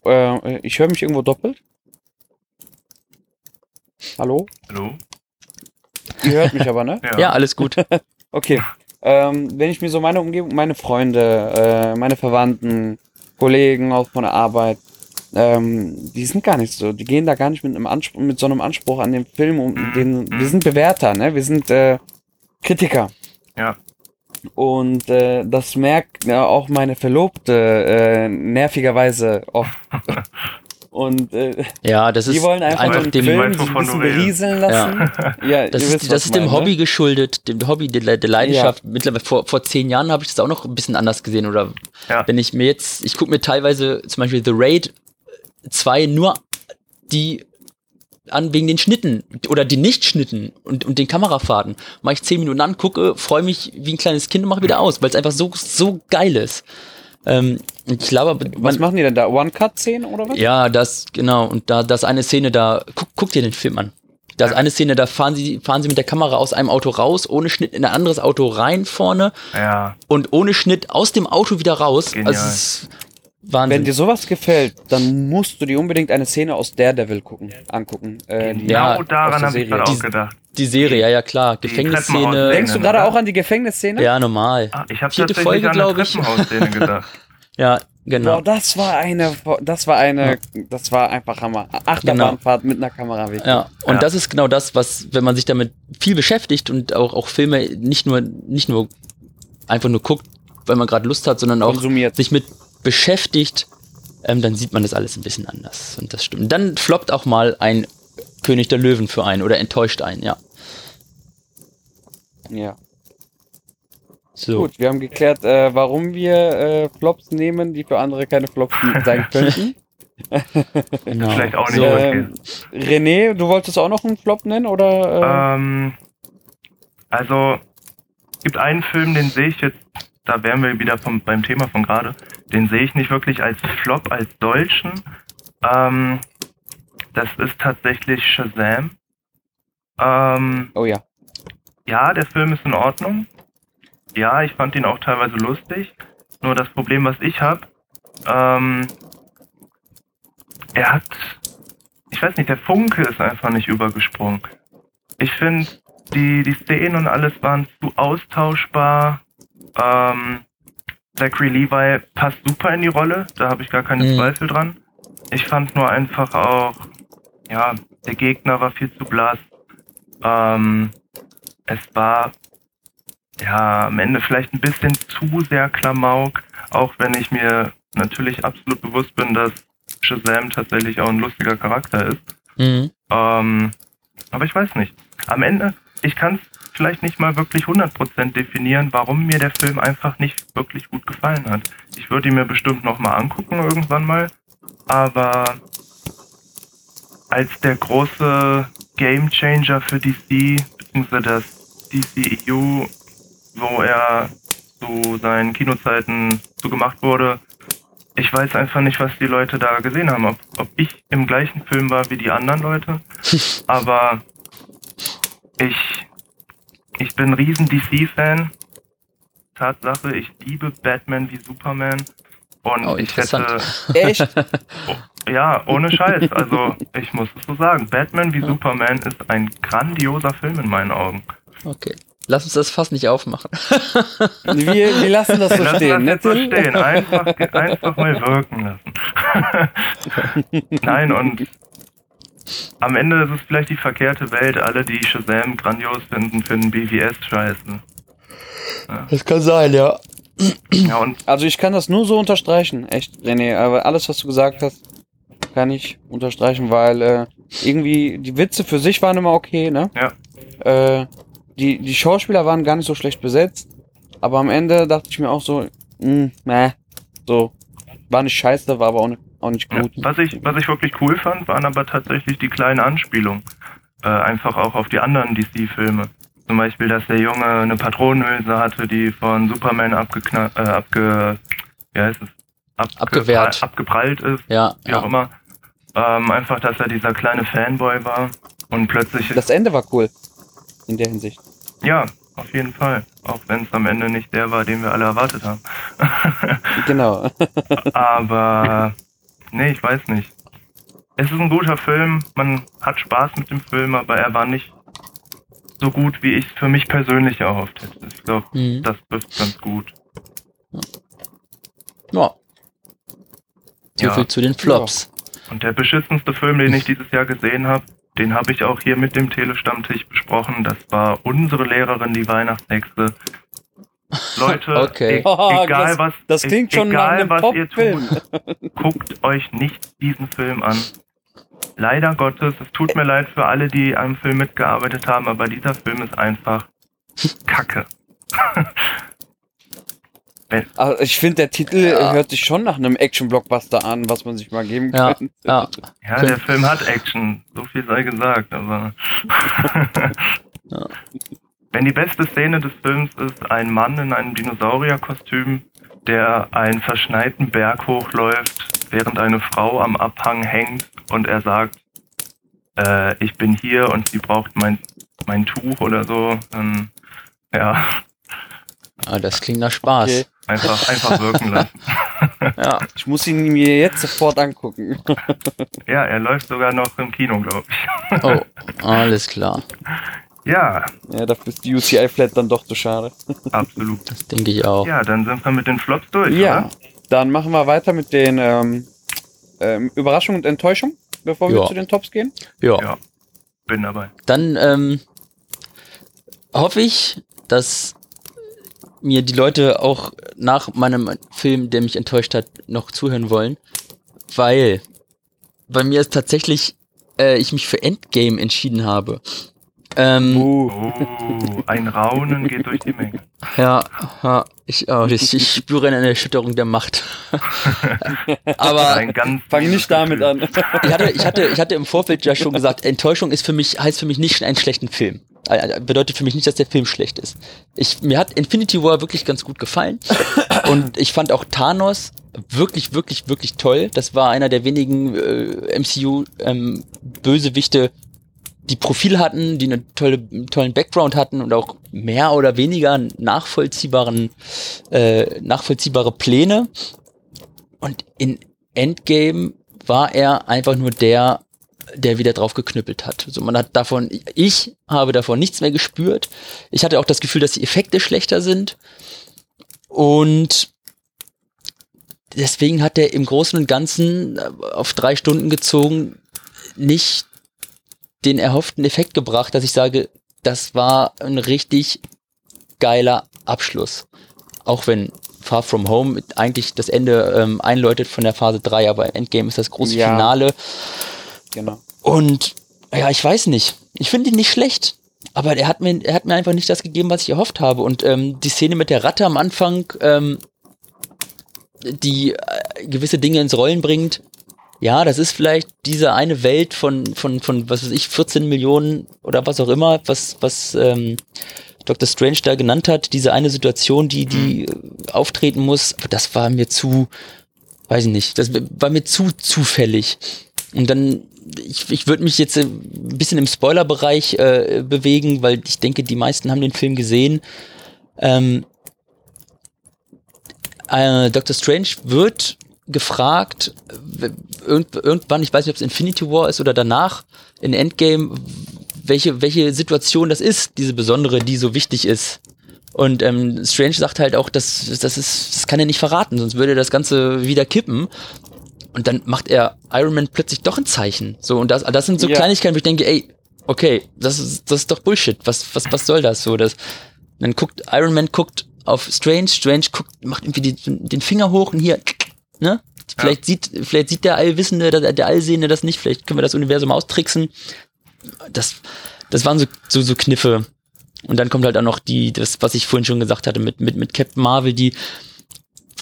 Speaker 4: äh, ich höre mich irgendwo doppelt. Hallo?
Speaker 1: Hallo?
Speaker 4: Ihr hört mich aber, ne?
Speaker 3: Ja, alles gut.
Speaker 4: Okay. Ähm, wenn ich mir so meine Umgebung, meine Freunde, äh, meine Verwandten, Kollegen auch von der Arbeit, ähm, die sind gar nicht so, die gehen da gar nicht mit einem Anspruch, mit so einem Anspruch an den Film um den, wir sind Bewerter, ne? Wir sind äh, Kritiker.
Speaker 1: Ja.
Speaker 4: Und äh, das merkt ja, auch meine Verlobte äh, nervigerweise oft. Und äh,
Speaker 3: Ja, das
Speaker 4: die
Speaker 3: ist
Speaker 4: wollen einfach,
Speaker 3: einfach dem,
Speaker 4: Film, die ein bisschen berieseln lassen. Ja,
Speaker 3: das
Speaker 4: ihr
Speaker 3: ist,
Speaker 4: wisst,
Speaker 3: das ist dem
Speaker 4: meine,
Speaker 3: Hobby
Speaker 4: ne?
Speaker 3: geschuldet, dem Hobby, der, der Leidenschaft. Mittlerweile vor, vor zehn Jahren habe ich das auch noch ein bisschen anders gesehen. Oder
Speaker 1: Ja.
Speaker 3: wenn ich mir jetzt, ich gucke mir teilweise zum Beispiel The Raid 2 nur die an wegen den Schnitten oder die Nicht-Schnitten und, und den Kamerafahrten. Mache ich zehn Minuten an, gucke, freue mich wie ein kleines Kind und mache wieder aus, weil es einfach so, so geil ist. Ähm, ich glaube,
Speaker 4: Was machen die denn da? One-Cut-Szenen oder was?
Speaker 3: ja, das, genau. Und da, das eine Szene da, guck, guck dir den Film an. Da ist eine Szene, da fahren sie, fahren sie mit der Kamera aus einem Auto raus, ohne Schnitt in ein anderes Auto rein vorne
Speaker 1: Ja,
Speaker 3: und ohne Schnitt aus dem Auto wieder raus.
Speaker 1: Genial.
Speaker 3: Also es ist
Speaker 4: Wenn
Speaker 3: Wahnsinn.
Speaker 4: dir sowas gefällt, dann musst du dir unbedingt eine Szene aus Daredevil gucken, angucken. Äh, die-
Speaker 3: Ja,
Speaker 1: genau daran habe ich gerade auch gedacht.
Speaker 3: Die Serie, ja, ja, klar. Gefängnisszene.
Speaker 4: Denkst du
Speaker 1: Szene,
Speaker 4: gerade auch an die Gefängnisszene?
Speaker 3: Ja, normal.
Speaker 1: Ah, ich habe
Speaker 3: Vierte
Speaker 1: tatsächlich
Speaker 3: Folge,
Speaker 1: an eine
Speaker 3: glaub ich.
Speaker 1: Treppenhausszene gedacht.
Speaker 3: Ja, genau.
Speaker 4: Boah, das war eine, das war eine, das war einfach Hammer. Achterbahnfahrt mit einer Kamera wirklich.
Speaker 3: Ja, und
Speaker 1: Ja.
Speaker 3: das ist genau das, was, wenn man sich damit viel beschäftigt und auch, auch Filme nicht nur, nicht nur einfach nur guckt, weil man gerade Lust hat, sondern auch
Speaker 4: Konsumiert.
Speaker 3: sich mit beschäftigt, ähm, dann sieht man das alles ein bisschen anders. Und das stimmt. Dann floppt auch mal ein König der Löwen für einen oder enttäuscht einen, ja.
Speaker 4: Ja.
Speaker 3: So.
Speaker 4: Gut, wir haben geklärt, äh, warum wir äh, Flops nehmen, die für andere keine Flops sein könnten.
Speaker 3: Genau.
Speaker 1: Vielleicht auch nicht
Speaker 3: So,
Speaker 4: ähm, René, du wolltest auch noch einen Flop nennen, oder? Äh?
Speaker 1: Ähm, also, es gibt einen Film, den sehe ich jetzt, da wären wir wieder vom, beim Thema von gerade, den sehe ich nicht wirklich als Flop, als solchen. Ähm, das ist tatsächlich Shazam. Ähm,
Speaker 4: oh ja.
Speaker 1: Ja, der Film ist in Ordnung. Ja, ich fand ihn auch teilweise lustig. Nur das Problem, was ich habe, ähm, er hat, ich weiß nicht, der Funke ist einfach nicht übergesprungen. Ich finde, die, die Szenen und alles waren zu austauschbar. Ähm, Zachary Levi passt super in die Rolle, da habe ich gar keine
Speaker 3: Mhm.
Speaker 1: Zweifel dran. Ich fand nur einfach auch, ja, der Gegner war viel zu blass. Ähm, es war ja am Ende vielleicht ein bisschen zu sehr Klamauk, auch wenn ich mir natürlich absolut bewusst bin, dass Shazam tatsächlich auch ein lustiger Charakter ist.
Speaker 3: Mhm.
Speaker 1: Ähm, aber ich weiß nicht. Am Ende, ich kann es vielleicht nicht mal wirklich 100% definieren, warum mir der Film einfach nicht wirklich gut gefallen hat. Ich würde ihn mir bestimmt nochmal angucken irgendwann mal, aber als der große Game Changer für DC, beziehungsweise das DCEU, wo er zu seinen Kinozeiten so gemacht wurde, ich weiß einfach nicht, was die Leute da gesehen haben. Ob, ob ich im gleichen Film war wie die anderen Leute. Aber ich, ich bin ein riesen DC-Fan. Tatsache, ich liebe Batman wie Superman. Und
Speaker 3: Oh,
Speaker 1: ich hätte,
Speaker 4: Echt?
Speaker 1: ja, ohne Scheiß. Also, ich muss es so sagen. Batman wie Superman ist ein grandioser Film in meinen Augen.
Speaker 3: Okay. Lass uns das fast nicht aufmachen.
Speaker 4: Wir, wir lassen das so
Speaker 1: Lass
Speaker 4: stehen,
Speaker 1: das
Speaker 4: ne,
Speaker 1: so stehen. Einfach, einfach mal wirken lassen. Nein, und am Ende ist es vielleicht die verkehrte Welt. Alle, die Shazam grandios finden, finden BVS scheiße.
Speaker 3: Das kann sein, ja.
Speaker 1: Ja, und
Speaker 4: Also ich kann das nur so unterstreichen, echt, René. Aber alles, was du gesagt hast, kann ich unterstreichen, weil äh, irgendwie die Witze für sich waren immer okay, ne?
Speaker 1: Ja.
Speaker 4: Äh, die, die Schauspieler waren gar nicht so schlecht besetzt, aber am Ende dachte ich mir auch so, mh, meh, so, war nicht scheiße, war aber auch nicht, auch nicht
Speaker 1: Ja,
Speaker 4: gut.
Speaker 1: was, ich, was ich wirklich cool fand, waren aber tatsächlich die kleinen Anspielungen. Äh, einfach auch auf die anderen DC-Filme. Zum Beispiel, dass der Junge eine Patronenhülse hatte, die von Superman abgeknallt, äh, abge, wie heißt es? Abge
Speaker 3: Abgewehrt.
Speaker 1: Abgeprallt ist,
Speaker 3: Ja,
Speaker 1: wie auch
Speaker 3: ja.
Speaker 1: immer. Ähm, einfach, dass er dieser kleine Fanboy war. Und plötzlich,
Speaker 4: Das Ende war cool, in der Hinsicht.
Speaker 1: Ja, auf jeden Fall. Auch wenn es am Ende nicht der war, den wir alle erwartet haben.
Speaker 4: Genau.
Speaker 1: Aber nee, ich weiß nicht. Es ist ein guter Film, man hat Spaß mit dem Film, aber er war nicht so gut, wie ich es für mich persönlich erhofft hätte. Ich glaube,
Speaker 3: Mhm.
Speaker 1: das trifft ganz gut.
Speaker 3: Ja. So
Speaker 1: Ja.
Speaker 3: viel zu den Flops.
Speaker 1: Und der beschissenste Film, den ich dieses Jahr gesehen habe, den habe ich auch hier mit dem Telestammtisch besprochen. Das war unsere Lehrerin, die Weihnachtshexe. Leute,
Speaker 3: Okay.
Speaker 1: e
Speaker 4: Oh,
Speaker 1: egal
Speaker 4: das-
Speaker 1: was,
Speaker 4: das
Speaker 1: e-
Speaker 4: klingt schon nach
Speaker 1: egal
Speaker 4: einem
Speaker 1: was ihr tut, guckt euch nicht diesen Film an. Leider Gottes, es tut mir leid für alle, die am Film mitgearbeitet haben, aber dieser Film ist einfach Kacke.
Speaker 4: Also ich finde, der Titel
Speaker 3: Ja.
Speaker 4: hört sich schon nach einem Action-Blockbuster an, was man sich mal geben
Speaker 3: Ja,
Speaker 4: kann.
Speaker 3: ja.
Speaker 1: Ja, der Film hat Action, so viel sei gesagt, aber.
Speaker 3: Ja.
Speaker 1: Wenn die beste Szene des Films ist ein Mann in einem Dinosaurierkostüm, der einen verschneiten Berg hochläuft, während eine Frau am Abhang hängt und er sagt, äh, ich bin hier und sie braucht mein, mein Tuch oder so, dann ja,
Speaker 3: Ah, das klingt nach Spaß.
Speaker 4: Okay.
Speaker 1: Einfach, einfach wirken lassen.
Speaker 3: Ja.
Speaker 4: Ich muss ihn mir jetzt sofort angucken.
Speaker 1: Ja, er läuft sogar noch im Kino, glaube ich.
Speaker 3: Oh, alles klar.
Speaker 1: Ja,
Speaker 4: Ja, dafür ist die UCI Flat dann doch zu schade.
Speaker 1: absolut.
Speaker 3: Das denke ich auch.
Speaker 1: Ja, dann sind wir mit den Flops durch,
Speaker 4: Ja,
Speaker 1: oder?
Speaker 4: dann machen wir weiter mit den ähm, ähm, Überraschung und Enttäuschung, bevor wir
Speaker 3: Ja.
Speaker 4: zu den Tops gehen.
Speaker 3: Ja.
Speaker 1: Ja. Bin dabei.
Speaker 3: Dann ähm, hoffe ich, dass mir die Leute auch nach meinem Film, der mich enttäuscht hat, noch zuhören wollen. Weil bei mir ist tatsächlich äh, ich mich für Endgame entschieden habe. Ähm,
Speaker 4: Uh.
Speaker 1: Oh, ein Raunen geht durch die Menge.
Speaker 3: Ja, ja ich, oh, ich, ich spüre eine Erschütterung der Macht. Aber
Speaker 4: Fang nicht damit an.
Speaker 3: ich hatte, ich hatte, ich hatte im Vorfeld ja schon gesagt, Enttäuschung ist für mich, heißt für mich nicht einen schlechten Film. Äh, Bedeutet für mich nicht, dass der Film schlecht ist. Ich, mir hat Infinity War wirklich ganz gut gefallen. Und ich fand auch Thanos wirklich, wirklich, wirklich toll. Das war einer der wenigen äh, MCU-Bösewichte, die Profil hatten, die einen tolle, tollen Background hatten und auch mehr oder weniger nachvollziehbaren, äh, nachvollziehbare Pläne. Und in Endgame war er einfach nur der, der wieder drauf geknüppelt hat. Also man hat davon, ich habe davon nichts mehr gespürt. Ich hatte auch das Gefühl, dass die Effekte schlechter sind. Und deswegen hat er im Großen und Ganzen äh, auf drei Stunden gezogen nicht den erhofften Effekt gebracht, dass ich sage, das war ein richtig geiler Abschluss. Auch wenn Far From Home eigentlich das Ende ähm, einläutet von der Phase 3, aber Endgame ist das große
Speaker 4: Ja.
Speaker 3: Finale.
Speaker 4: Genau.
Speaker 3: Und ja, ich weiß nicht. Ich finde ihn nicht schlecht. Aber er hat mir, er hat mir einfach nicht das gegeben, was ich erhofft habe. Und ähm, die Szene mit der Ratte am Anfang, ähm, die äh, gewisse Dinge ins Rollen bringt, ja, das ist vielleicht diese eine Welt von, von, von, was weiß ich, 14 Millionen oder was auch immer, was, was ähm, Dr. Strange da genannt hat, diese eine Situation, die, die äh, auftreten muss, aber das war mir zu, weiß ich nicht, das war mir zu zufällig. Und dann, ich, ich würde mich jetzt äh, ein bisschen im Spoilerbereich äh, bewegen, weil ich denke, die meisten haben den Film gesehen. Ähm, äh, Dr. Strange wird gefragt, w- irgend, irgendwann, ich weiß nicht, ob es Infinity War ist oder danach, in Endgame, welche, welche Situation das ist, diese besondere, die so wichtig ist. Und ähm, Strange sagt halt auch, das, das, ist, das kann er nicht verraten, sonst würde das Ganze wieder kippen. Und dann macht er Iron Man plötzlich doch ein Zeichen. So, und das, das sind so
Speaker 4: Ja.
Speaker 3: Kleinigkeiten, wo ich denke, ey, okay, das ist, das ist doch Bullshit. Was, was, was soll das so? Das, dann guckt, Iron Man guckt auf Strange, Strange guckt, macht irgendwie die, den Finger hoch und hier, ne? Vielleicht sieht, vielleicht sieht der Allwissende, der, der Allsehende das nicht, vielleicht können wir das Universum austricksen. Das, das waren so, so, so Kniffe. Und dann kommt halt auch noch die, das, was ich vorhin schon gesagt hatte, mit, mit, mit Captain Marvel, die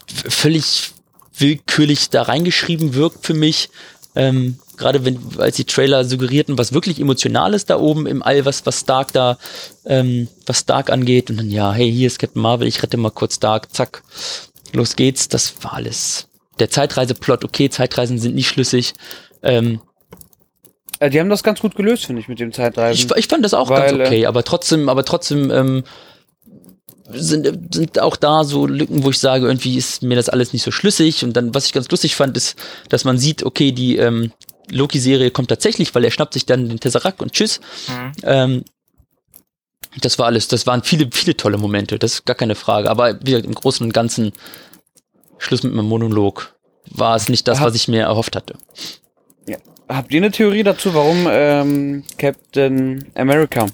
Speaker 3: völlig willkürlich da reingeschrieben wirkt für mich. Ähm, Gerade wenn, als die Trailer suggerierten, was wirklich Emotionales da oben im All, was, was Stark da, ähm, was Stark angeht. Und dann, ja, hey, hier ist Captain Marvel, ich rette mal kurz Stark, zack, los geht's. Das war alles. Der Zeitreiseplot, okay, Zeitreisen sind nicht schlüssig. Ähm,
Speaker 4: Äh, die haben das ganz gut gelöst, finde ich, mit dem Zeitreisen.
Speaker 3: ich, ich fand das auch
Speaker 4: Weil,
Speaker 3: ganz okay, aber trotzdem, aber trotzdem ähm, sind, sind auch da so Lücken, wo ich sage, irgendwie ist mir das alles nicht so schlüssig. Und dann, was ich ganz lustig fand, ist, dass man sieht, okay, die ähm, Loki-Serie kommt tatsächlich, weil er schnappt sich dann den Tesseract und tschüss.
Speaker 1: Mhm.
Speaker 3: Ähm, das war alles, das waren viele, viele tolle Momente, das ist gar keine Frage. Aber wie gesagt, im Großen und Ganzen, Schluss mit meinem Monolog, war es nicht das,
Speaker 4: Hab-
Speaker 3: was ich mir erhofft hatte.
Speaker 4: Habt ihr eine Theorie dazu, warum ähm, Captain America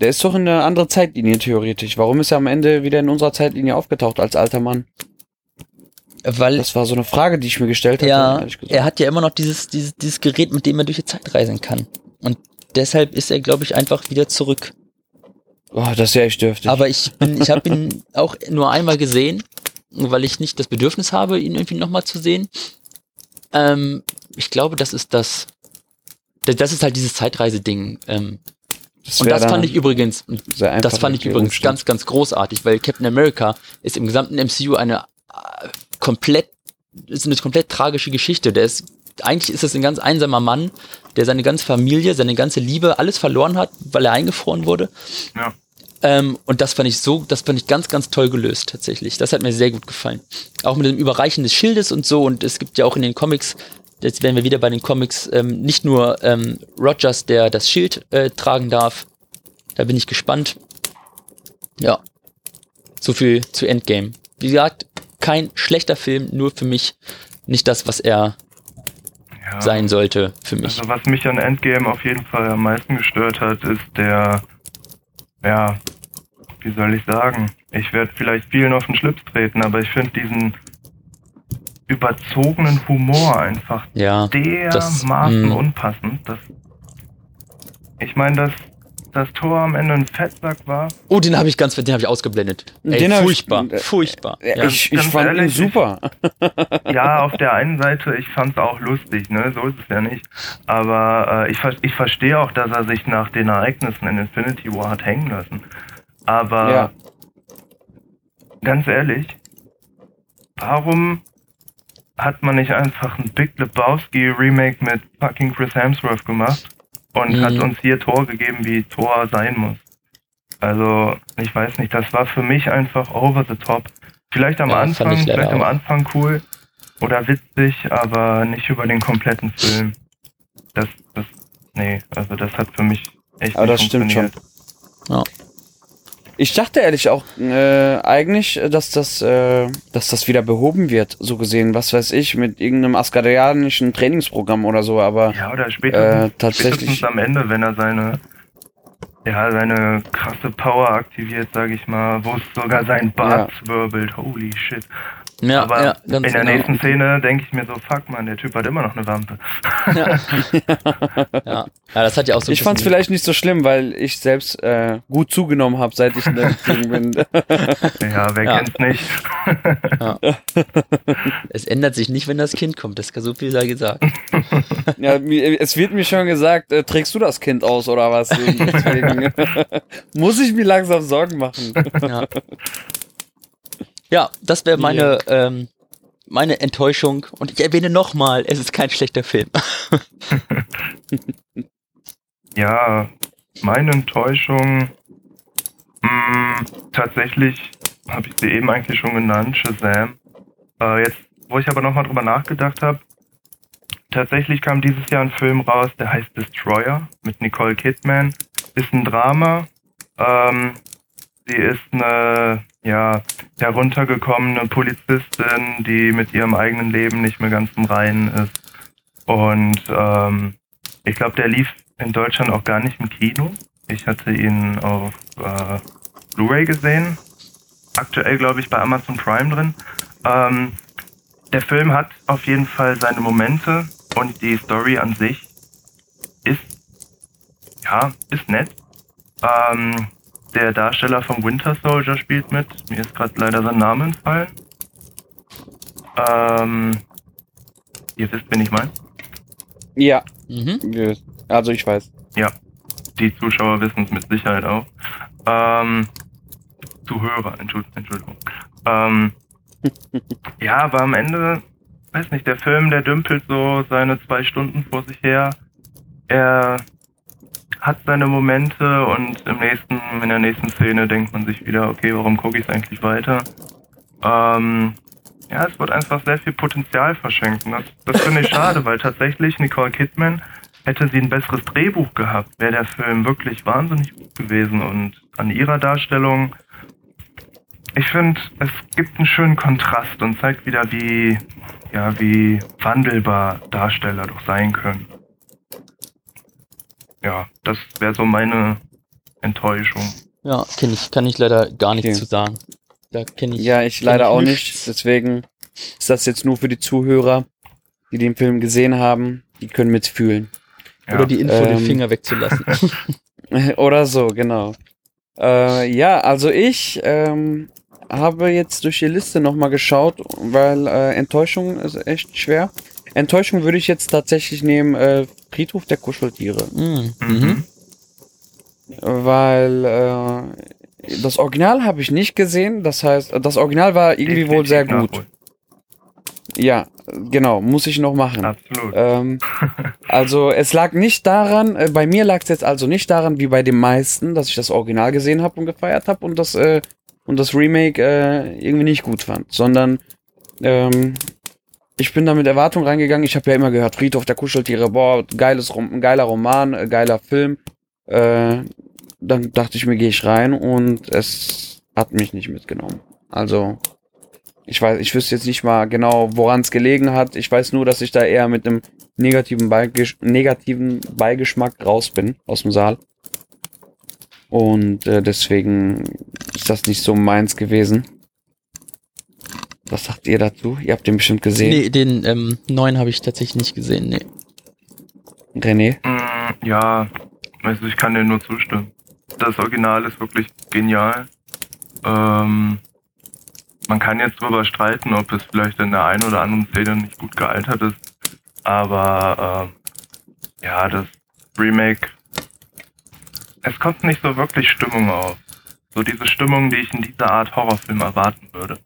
Speaker 4: Der ist doch in eine andere Zeitlinie theoretisch. Warum ist er am Ende wieder in unserer Zeitlinie aufgetaucht als alter Mann?
Speaker 3: Weil
Speaker 4: Das war so eine Frage, die ich mir gestellt hatte,
Speaker 3: ja, er hat ja immer noch dieses, dieses, dieses Gerät, mit dem er durch die Zeit reisen kann. Und deshalb ist er, glaube ich, einfach wieder zurück.
Speaker 4: oh, das ist ja echt dürftig.
Speaker 3: Aber ich bin, ich habe ihn auch nur einmal gesehen, weil ich nicht das Bedürfnis habe, ihn irgendwie nochmal zu sehen. Ähm, ich glaube, das ist das. Das ist halt dieses Zeitreise-Ding. Ähm, und
Speaker 4: wär
Speaker 3: das fand ich übrigens, das fand ich übrigens
Speaker 4: umständlich.
Speaker 3: ganz, ganz großartig, weil Captain America ist im gesamten MCU eine äh, komplett, ist eine komplett tragische Geschichte. Der ist, eigentlich ist es ein ganz einsamer Mann, der seine ganze Familie, seine ganze Liebe, alles verloren hat, weil er eingefroren wurde.
Speaker 1: Ja.
Speaker 3: Ähm, und das fand ich so, das fand ich ganz, ganz toll gelöst tatsächlich. Das hat mir sehr gut gefallen. Auch mit dem Überreichen des Schildes und so. Und es gibt ja auch in den Comics, jetzt wären wir wieder bei den Comics, ähm, nicht nur ähm, Rogers, der das Schild äh, tragen darf. Da bin ich gespannt. Ja. So viel zu Endgame. Wie gesagt, kein schlechter Film, nur für mich nicht das, was er
Speaker 1: Ja.
Speaker 3: sein sollte für mich.
Speaker 1: Also was mich an Endgame auf jeden Fall am meisten gestört hat, ist der, ja, wie soll ich sagen? Ich werde vielleicht vielen auf den Schlips treten, aber ich finde diesen überzogenen Humor einfach
Speaker 3: Ja. das-
Speaker 1: dermaßen
Speaker 3: mm.
Speaker 1: unpassend. Dass ich meine, dass das Tor am Ende ein Fettsack war.
Speaker 3: Oh, den habe ich ganz, den habe ich ausgeblendet. Ey,
Speaker 4: Den hab ich-
Speaker 3: furchtbar,
Speaker 4: äh,
Speaker 3: furchtbar.
Speaker 4: Ja, ich ich fand ihn
Speaker 1: ehrlich,
Speaker 4: super.
Speaker 1: Ja, auf der einen Seite, ich fand's auch lustig, ne? So ist es ja nicht. Aber äh, ich, ich verstehe auch, dass er sich nach den Ereignissen in Infinity War hat hängen lassen. Aber
Speaker 4: Ja.
Speaker 1: ganz ehrlich, warum hat man nicht einfach ein Big Lebowski Remake mit fucking Chris Hemsworth gemacht und
Speaker 3: Mhm.
Speaker 1: hat uns hier Tor gegeben, wie Tor sein muss? Also, ich weiß nicht, das war für mich einfach over the top. Vielleicht am
Speaker 3: Ja,
Speaker 1: Anfang, vielleicht am. Anfang cool oder witzig, aber nicht über den kompletten Film. Das, das, nee, also das hat für mich echt
Speaker 4: Aber
Speaker 1: nicht
Speaker 4: das stimmt schon.
Speaker 1: funktioniert.
Speaker 4: Ich dachte ehrlich auch äh, eigentlich, äh, dass das, äh, dass das wieder behoben wird, so gesehen, was weiß ich, mit irgendeinem asgardianischen Trainingsprogramm oder so, aber
Speaker 1: Ja, oder spätestens,
Speaker 4: Äh, tatsächlich-
Speaker 1: spätestens am Ende, wenn er seine, ja, seine krasse Power aktiviert, sag ich mal, wo es sogar sein Bart zwirbelt. Holy shit.
Speaker 3: Ja,
Speaker 1: Aber
Speaker 3: ja,
Speaker 1: in der
Speaker 3: genau.
Speaker 1: nächsten Szene denke ich mir so, fuck man, der Typ hat immer noch eine Wampe.
Speaker 3: Ja. ja, das hat ja auch so
Speaker 4: ich fand's
Speaker 3: bisschen-
Speaker 4: vielleicht nicht so schlimm, weil ich selbst äh, gut zugenommen habe, seit ich in der Beziehung bin.
Speaker 1: Ja, wer
Speaker 3: Ja.
Speaker 1: kennt's nicht?
Speaker 3: Es ändert sich nicht, wenn das Kind kommt. Das kann so viel sei gesagt.
Speaker 4: ja, es wird mir schon gesagt, äh, trägst du das Kind aus oder was? Deswegen muss ich mir langsam Sorgen machen.
Speaker 3: Ja, ja das wäre meine, ähm, meine Enttäuschung. Und ich erwähne nochmal, es ist kein schlechter Film.
Speaker 1: Ja, meine Enttäuschung. Mh, tatsächlich habe ich sie eben eigentlich schon genannt, Shazam. Äh, jetzt, wo ich aber nochmal drüber nachgedacht habe, tatsächlich kam dieses Jahr ein Film raus, der heißt Destroyer mit Nicole Kidman. Ist ein Drama. Ähm, sie ist eine ja, heruntergekommene Polizistin, die mit ihrem eigenen Leben nicht mehr ganz im Reinen ist. Und ähm, ich glaube, der lief in Deutschland auch gar nicht im Kino. Ich hatte ihn auf äh, Blu-ray gesehen. Aktuell, glaube ich, bei Amazon Prime drin. Ähm, der Film hat auf jeden Fall seine Momente und die Story an sich ist, ja, ist nett. Ähm, der Darsteller vom Winter Soldier spielt mit. Mir ist gerade leider sein Name entfallen. Ähm, ihr wisst, wen ich meine.
Speaker 4: Ja,
Speaker 3: Mhm.
Speaker 4: also ich weiß.
Speaker 1: Ja, die Zuschauer wissen es mit Sicherheit auch. Ähm, Zuhörer, Entschuld- Entschuldigung. Ähm, ja, aber am Ende, weiß nicht, der Film, der dümpelt so seine zwei Stunden vor sich her. Er hat seine Momente und im nächsten, in der nächsten Szene denkt man sich wieder, okay, warum gucke ich es eigentlich weiter? Ähm, ja, es wird einfach sehr viel Potenzial verschenkt. Und das, das finde ich schade, weil tatsächlich Nicole Kidman hätte sie ein besseres Drehbuch gehabt, wäre der Film wirklich wahnsinnig gut gewesen. Und an ihrer Darstellung, ich finde, es gibt einen schönen Kontrast und zeigt wieder, wie, ja, wie wandelbar Darsteller doch sein können. Ja, das wäre so meine Enttäuschung.
Speaker 3: Ja, kenn ich, kann ich leider gar nichts
Speaker 4: Okay.
Speaker 3: zu sagen. Da kenne ich.
Speaker 4: Ja, ich leider
Speaker 3: ich
Speaker 4: auch
Speaker 3: nichts.
Speaker 4: nicht. Deswegen ist das jetzt nur für die Zuhörer, die den Film gesehen haben. Die können mitfühlen.
Speaker 1: Ja.
Speaker 3: Oder die Info, den
Speaker 4: Ähm.
Speaker 3: Finger wegzulassen.
Speaker 4: Oder so, genau. Äh, ja, also ich ähm, habe jetzt durch die Liste nochmal geschaut, weil äh, Enttäuschung ist echt schwer. Enttäuschung würde ich jetzt tatsächlich nehmen, äh, Friedhof der Kuscheltiere.
Speaker 3: Mhm.
Speaker 1: Mhm.
Speaker 3: Mhm.
Speaker 4: Weil äh, das Original habe ich nicht gesehen. Das heißt, das Original war irgendwie wohl
Speaker 1: Definitiv
Speaker 4: sehr gut.
Speaker 1: nachholen.
Speaker 4: Ja, genau, muss ich noch machen.
Speaker 1: Absolut.
Speaker 4: Ähm, also es lag nicht daran, äh, bei mir lag es jetzt also nicht daran, wie bei den meisten, dass ich das Original gesehen habe und gefeiert habe und das äh, und das Remake äh, irgendwie nicht gut fand, sondern ähm, ich bin da mit Erwartung reingegangen. Ich habe ja immer gehört, Friedhof der Kuscheltiere, boah, geiles geiler Roman, äh, geiler Film. Äh, dann dachte ich mir, gehe ich rein und es hat mich nicht mitgenommen. Also ich weiß, ich wüsste jetzt nicht mal genau, woran es gelegen hat. Ich weiß nur, dass ich da eher mit einem negativen, Beigesch negativen Beigeschmack raus bin aus dem Saal. Und äh, deswegen ist das nicht so meins gewesen. Was sagt ihr dazu? Ihr habt den bestimmt gesehen.
Speaker 3: Nee, den ähm, neuen habe ich tatsächlich nicht gesehen. Nee.
Speaker 4: René?
Speaker 1: Mm, Ja, also ich kann dir nur zustimmen. Das Original ist wirklich genial. Ähm, man kann jetzt drüber streiten, ob es vielleicht in der einen oder anderen Szene nicht gut gealtert ist. Aber ähm, ja, das Remake, es kommt nicht so wirklich Stimmung auf. So diese Stimmung, die ich in dieser Art Horrorfilm erwarten würde.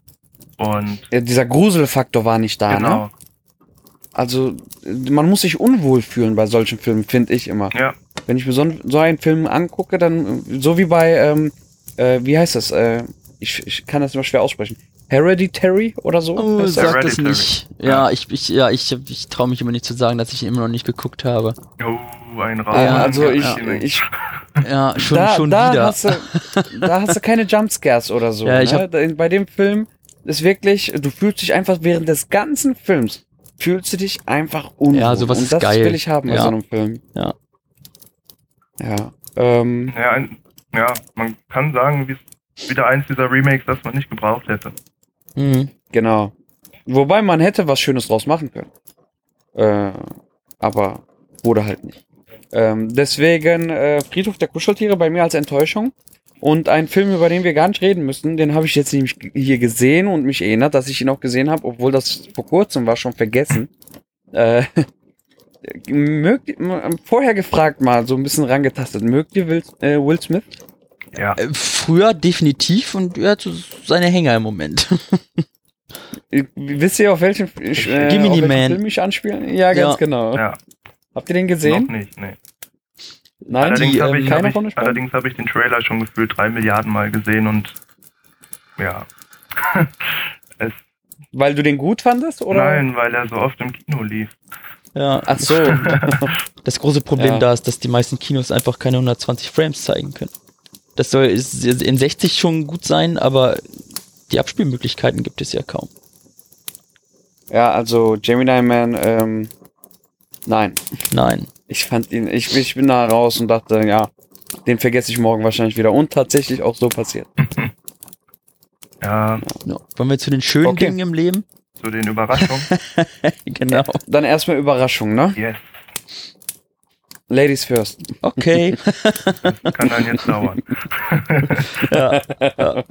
Speaker 1: Und
Speaker 4: Ja, dieser Gruselfaktor war nicht da, ne?
Speaker 1: genau,
Speaker 4: Also, äh, man muss sich unwohl fühlen bei solchen Filmen, finde ich immer.
Speaker 1: ja,
Speaker 4: Wenn ich mir so, so einen Film angucke, dann, so wie bei, ähm, äh, wie heißt das? Äh, ich, ich kann das immer schwer aussprechen. Hereditary oder so?
Speaker 3: Oh, sag das nicht. Ja,
Speaker 1: Ja.
Speaker 3: ich, ich, ja, ich, ich traue mich immer nicht zu sagen, dass ich ihn immer noch nicht geguckt habe.
Speaker 1: oh, ein Raum.
Speaker 4: Ja, also ich,
Speaker 1: Ja.
Speaker 4: ich
Speaker 3: Ja, schon,
Speaker 4: da,
Speaker 3: schon
Speaker 4: da
Speaker 3: wieder.
Speaker 4: Hast du, da hast du keine Jumpscares oder so.
Speaker 3: Ja, ich
Speaker 4: ne?
Speaker 3: hab-
Speaker 4: Bei dem Film ist wirklich, du fühlst dich einfach während des ganzen Films, fühlst du dich einfach unwohl.
Speaker 3: Ja, sowas
Speaker 4: Und
Speaker 3: ist
Speaker 4: das
Speaker 3: geil.
Speaker 4: will ich haben bei
Speaker 3: Ja.
Speaker 4: so einem Film.
Speaker 3: Ja.
Speaker 4: Ja. Ähm,
Speaker 1: Ja, ein, ja, man kann sagen, wie es wieder eins dieser Remakes, das man nicht gebraucht hätte.
Speaker 3: Mhm.
Speaker 4: genau. Wobei man hätte was Schönes draus machen können. Äh, aber wurde halt nicht. Ähm, deswegen äh, Friedhof der Kuscheltiere bei mir als Enttäuschung. Und ein Film, über den wir gar nicht reden müssen, den habe ich jetzt nämlich hier gesehen und mich erinnert, dass ich ihn auch gesehen habe, obwohl das vor kurzem war, schon vergessen. Äh, mögt, vorher gefragt mal, so ein bisschen rangetastet, mögt ihr Will, äh, Will Smith?
Speaker 1: Ja,
Speaker 3: Äh, Früher definitiv und er hat so seine Hänger im Moment.
Speaker 4: Äh, Wisst ihr, auf welchen, äh,
Speaker 3: Gimme
Speaker 4: auf
Speaker 3: the
Speaker 4: welchen
Speaker 3: Man.
Speaker 4: Film ich anspiele? Ja, ganz
Speaker 3: Ja.
Speaker 4: genau.
Speaker 1: ja,
Speaker 4: Habt ihr den
Speaker 1: noch
Speaker 4: gesehen?
Speaker 1: nicht, nee.
Speaker 4: Nein,
Speaker 1: Allerdings habe
Speaker 3: ähm,
Speaker 1: ich, hab ich, allerdings hab ich den Trailer schon gefühlt drei Milliarden Mal gesehen und ja. es,
Speaker 4: Weil du den gut fandest, oder?
Speaker 1: nein, weil er so oft im Kino lief.
Speaker 3: Ja,
Speaker 4: Ach so.
Speaker 3: das große Problem
Speaker 4: Ja.
Speaker 3: da ist, dass die meisten Kinos einfach keine 120 Frames zeigen können. Das soll in 60 schon gut sein, aber die Abspielmöglichkeiten gibt es ja kaum.
Speaker 4: ja, also Gemini Man, ähm, nein.
Speaker 3: Nein.
Speaker 4: Ich fand ihn, ich, ich bin da raus und dachte, ja, den vergesse ich morgen wahrscheinlich wieder. Und tatsächlich auch so passiert.
Speaker 1: Ja,
Speaker 3: Ja. Wollen wir zu den schönen
Speaker 4: Okay.
Speaker 3: Dingen im Leben?
Speaker 1: zu den Überraschungen.
Speaker 3: genau.
Speaker 4: Dann erstmal Überraschung, ne?
Speaker 1: yes,
Speaker 4: Ladies first.
Speaker 3: Okay.
Speaker 1: das kann dann jetzt dauern.
Speaker 3: ja, ja.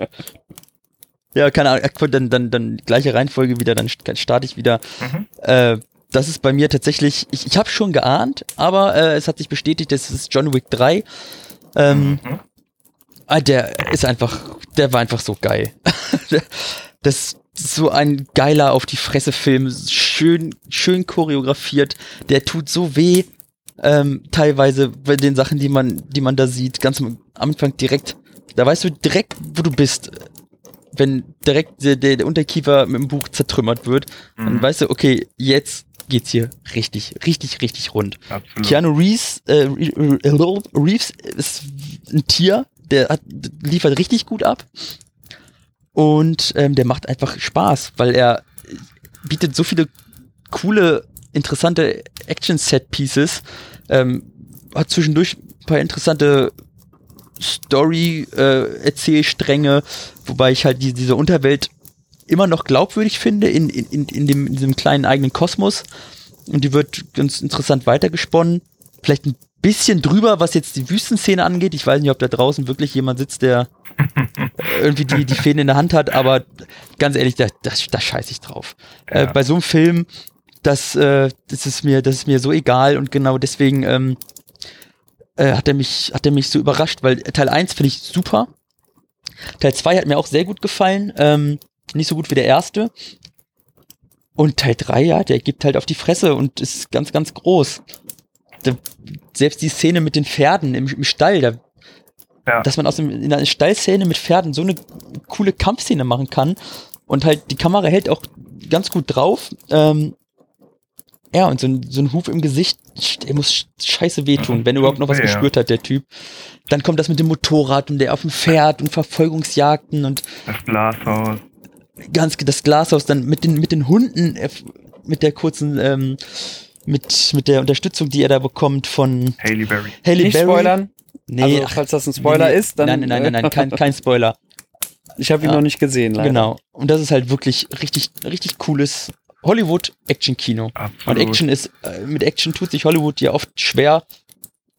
Speaker 3: ja, keine Ahnung. Dann, dann, dann gleiche Reihenfolge wieder, dann st- starte ich wieder.
Speaker 1: Mhm.
Speaker 3: Äh, das ist bei mir tatsächlich, ich, ich habe schon geahnt, aber äh, es hat sich bestätigt, das ist John Wick 3. Ähm,
Speaker 1: Mhm.
Speaker 3: ah, der ist einfach, der war einfach so geil. das ist so ein geiler auf die Fresse Film, schön, schön choreografiert. Der tut so weh, ähm, teilweise bei den Sachen, die man, die man da sieht, ganz am Anfang direkt. Da weißt du direkt, wo du bist. Wenn direkt der, der, Unterkiefer mit dem Buch zertrümmert wird, dann
Speaker 1: Mhm.
Speaker 3: weißt du, okay, jetzt geht's hier richtig, richtig, richtig rund.
Speaker 1: Absolut.
Speaker 3: Keanu Reeves, äh, Re- Re- Reeves ist ein Tier, der hat, liefert richtig gut ab. Und ähm, der macht einfach Spaß, weil er bietet so viele coole, interessante Action-Set-Pieces, ähm, hat zwischendurch ein paar interessante Story-Erzählstränge, wobei ich halt die, diese Unterwelt immer noch glaubwürdig finde in, in, in, in, dem, in diesem kleinen eigenen Kosmos. Und die wird ganz interessant weitergesponnen. Vielleicht ein bisschen drüber, was jetzt die Wüstenszene angeht. Ich weiß nicht, ob da draußen wirklich jemand sitzt, der irgendwie die, die Fäden in der Hand hat, aber ganz ehrlich, da, da, da scheiße ich drauf. Äh,
Speaker 1: Ja.
Speaker 3: bei so einem Film, das, äh, das ist mir, das ist mir so egal und genau deswegen ähm, äh, hat er mich, hat er mich so überrascht, weil Teil 1 finde ich super. Teil 2 hat mir auch sehr gut gefallen. Ähm, nicht so gut wie der erste. Und Teil 3, ja, der gibt halt auf die Fresse und ist ganz, ganz groß. Da, selbst die Szene mit den Pferden im, im Stall, da,
Speaker 1: Ja.
Speaker 3: dass man aus dem, in einer Stallszene mit Pferden so eine coole Kampfszene machen kann und halt die Kamera hält auch ganz gut drauf. Ähm, ja, und so ein, so ein Huf im Gesicht, der muss sch- scheiße wehtun, wenn er überhaupt noch was
Speaker 1: Ja.
Speaker 3: gespürt hat, der Typ. Dann kommt das mit dem Motorrad und der auf dem Pferd und Verfolgungsjagden und
Speaker 1: Das Glashaus.
Speaker 3: Ganz das Glashaus dann mit den mit den Hunden äh, mit der kurzen ähm, mit mit der Unterstützung, die er da bekommt von
Speaker 1: Haley Berry.
Speaker 3: Haley
Speaker 4: Nicht
Speaker 3: Berry.
Speaker 4: spoilern.
Speaker 3: Nee,
Speaker 4: also,
Speaker 3: ach,
Speaker 4: falls das ein Spoiler
Speaker 3: nee,
Speaker 4: ist, dann.
Speaker 3: nein, nein, nein, nein, nein, kein, kein Spoiler.
Speaker 4: Ich habe ihn
Speaker 3: Ja.
Speaker 4: noch nicht gesehen, leider.
Speaker 3: Genau. Und das ist halt wirklich richtig richtig cooles Hollywood Action Kino. Und
Speaker 1: Absolut.
Speaker 3: Action ist äh, mit Action tut sich Hollywood ja oft schwer,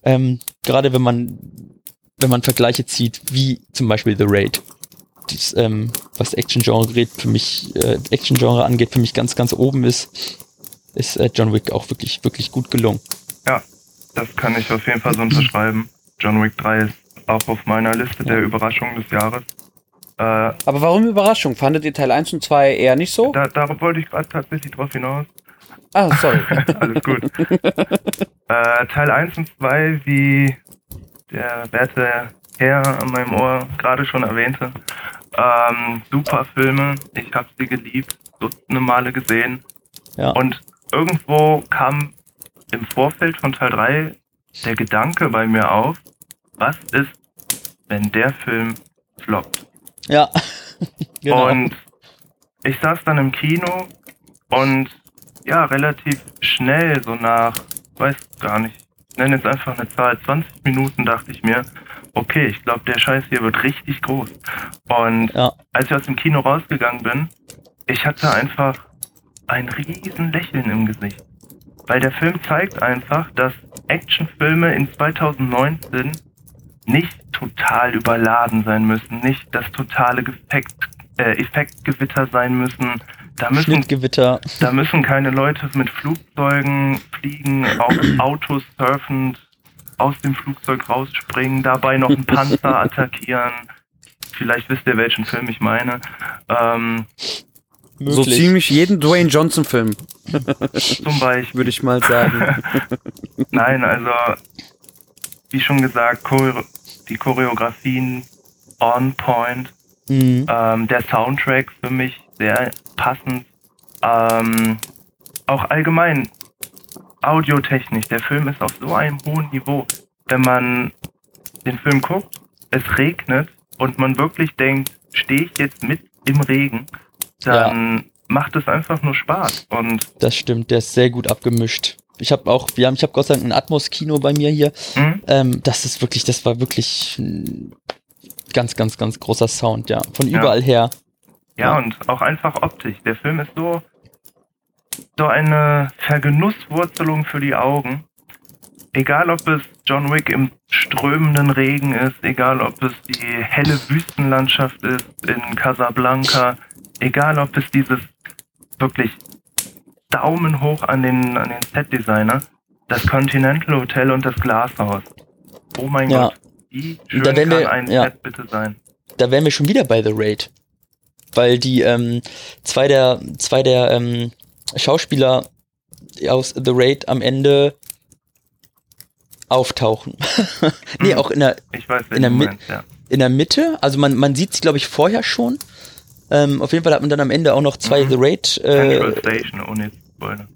Speaker 3: ähm, gerade wenn man wenn man Vergleiche zieht, wie zum Beispiel The Raid. Dies, ähm, was Action-Genre für mich, äh, Action-Genre angeht, für mich ganz, ganz oben ist, ist äh, John Wick auch wirklich, wirklich gut gelungen.
Speaker 1: Ja, das kann ich auf jeden Fall so unterschreiben. John Wick 3 ist auch auf meiner Liste der Überraschungen des Jahres. Äh,
Speaker 4: Aber warum Überraschung? Fandet ihr Teil 1 und 2 eher nicht so?
Speaker 1: da, darauf wollte ich gerade tatsächlich drauf hinaus.
Speaker 4: Ah, sorry.
Speaker 1: Alles gut. äh, Teil 1 und 2, wie der werte Herr an meinem Ohr gerade schon erwähnte, ähm, super Filme. Ich habe sie geliebt, dutzende Male gesehen.
Speaker 3: Ja.
Speaker 1: Und irgendwo kam im Vorfeld von Teil 3 der Gedanke bei mir auf, was ist, wenn der Film floppt?
Speaker 3: Ja. genau.
Speaker 1: Und ich saß dann im Kino und ja, relativ schnell, so nach, weiß gar nicht, ich nenne jetzt einfach eine Zahl, 20 Minuten dachte ich mir, okay, ich glaube, der Scheiß hier wird richtig groß. Und
Speaker 3: ja.
Speaker 1: als ich aus dem Kino rausgegangen bin, ich hatte einfach ein riesen Lächeln im Gesicht. Weil der Film zeigt einfach, dass Actionfilme in 2019 nicht total überladen sein müssen, nicht das totale Effekt, äh, Effektgewitter sein müssen. Da müssen,
Speaker 3: Schnittgewitter.
Speaker 1: da müssen keine Leute mit Flugzeugen fliegen, auf Autos surfend aus dem Flugzeug rausspringen, dabei noch einen Panzer attackieren. Vielleicht wisst ihr, welchen Film ich meine. Ähm,
Speaker 4: so ziemlich jeden Dwayne Johnson-Film,
Speaker 1: zum Beispiel.
Speaker 4: würde ich mal sagen.
Speaker 1: Nein, also wie schon gesagt, Chore die Choreografien on point.
Speaker 3: Mhm.
Speaker 1: Ähm, der Soundtrack für mich sehr passend. Ähm, auch allgemein audiotechnisch. Der Film ist auf so einem hohen Niveau. Wenn man den Film guckt, es regnet und man wirklich denkt, stehe ich jetzt mit im Regen, dann macht es einfach nur Spaß. Und
Speaker 3: Das stimmt, der ist sehr gut abgemischt. Ich habe auch, wir haben, ich habe Gott sei Dank ein Atmos-Kino bei mir hier.
Speaker 1: hm,
Speaker 3: Ähm, das ist wirklich, das war wirklich ein ganz, ganz, ganz großer Sound, ja. Von
Speaker 1: Ja.
Speaker 3: überall her.
Speaker 1: Ja,
Speaker 3: Ja.
Speaker 1: und auch einfach optisch. Der Film ist so, so eine Vergenusswurzelung für die Augen. Egal, ob es John Wick im strömenden Regen ist, egal, ob es die helle Wüstenlandschaft ist in Casablanca, egal, ob es dieses wirklich Daumen hoch an den, an den Set-Designer, das Continental Hotel und das Glashaus. Oh mein
Speaker 3: Ja.
Speaker 1: Gott, wie schön
Speaker 3: Da
Speaker 1: kann
Speaker 3: wir-
Speaker 1: ein
Speaker 3: ja.
Speaker 1: Set bitte sein?
Speaker 3: Da wären wir schon wieder bei The Raid. Weil die ähm, zwei der, zwei der ähm, Schauspieler aus The Raid am Ende auftauchen. nee,
Speaker 1: Hm.
Speaker 3: auch in der,
Speaker 1: Ich weiß,
Speaker 3: In der
Speaker 1: meinst, ja.
Speaker 3: in der Mitte. Also man, man sieht sie, glaube ich, vorher schon. Ähm, auf jeden Fall hat man dann am Ende auch noch zwei
Speaker 1: Mhm.
Speaker 3: The Raid äh,
Speaker 1: Station, ohne Spoiler.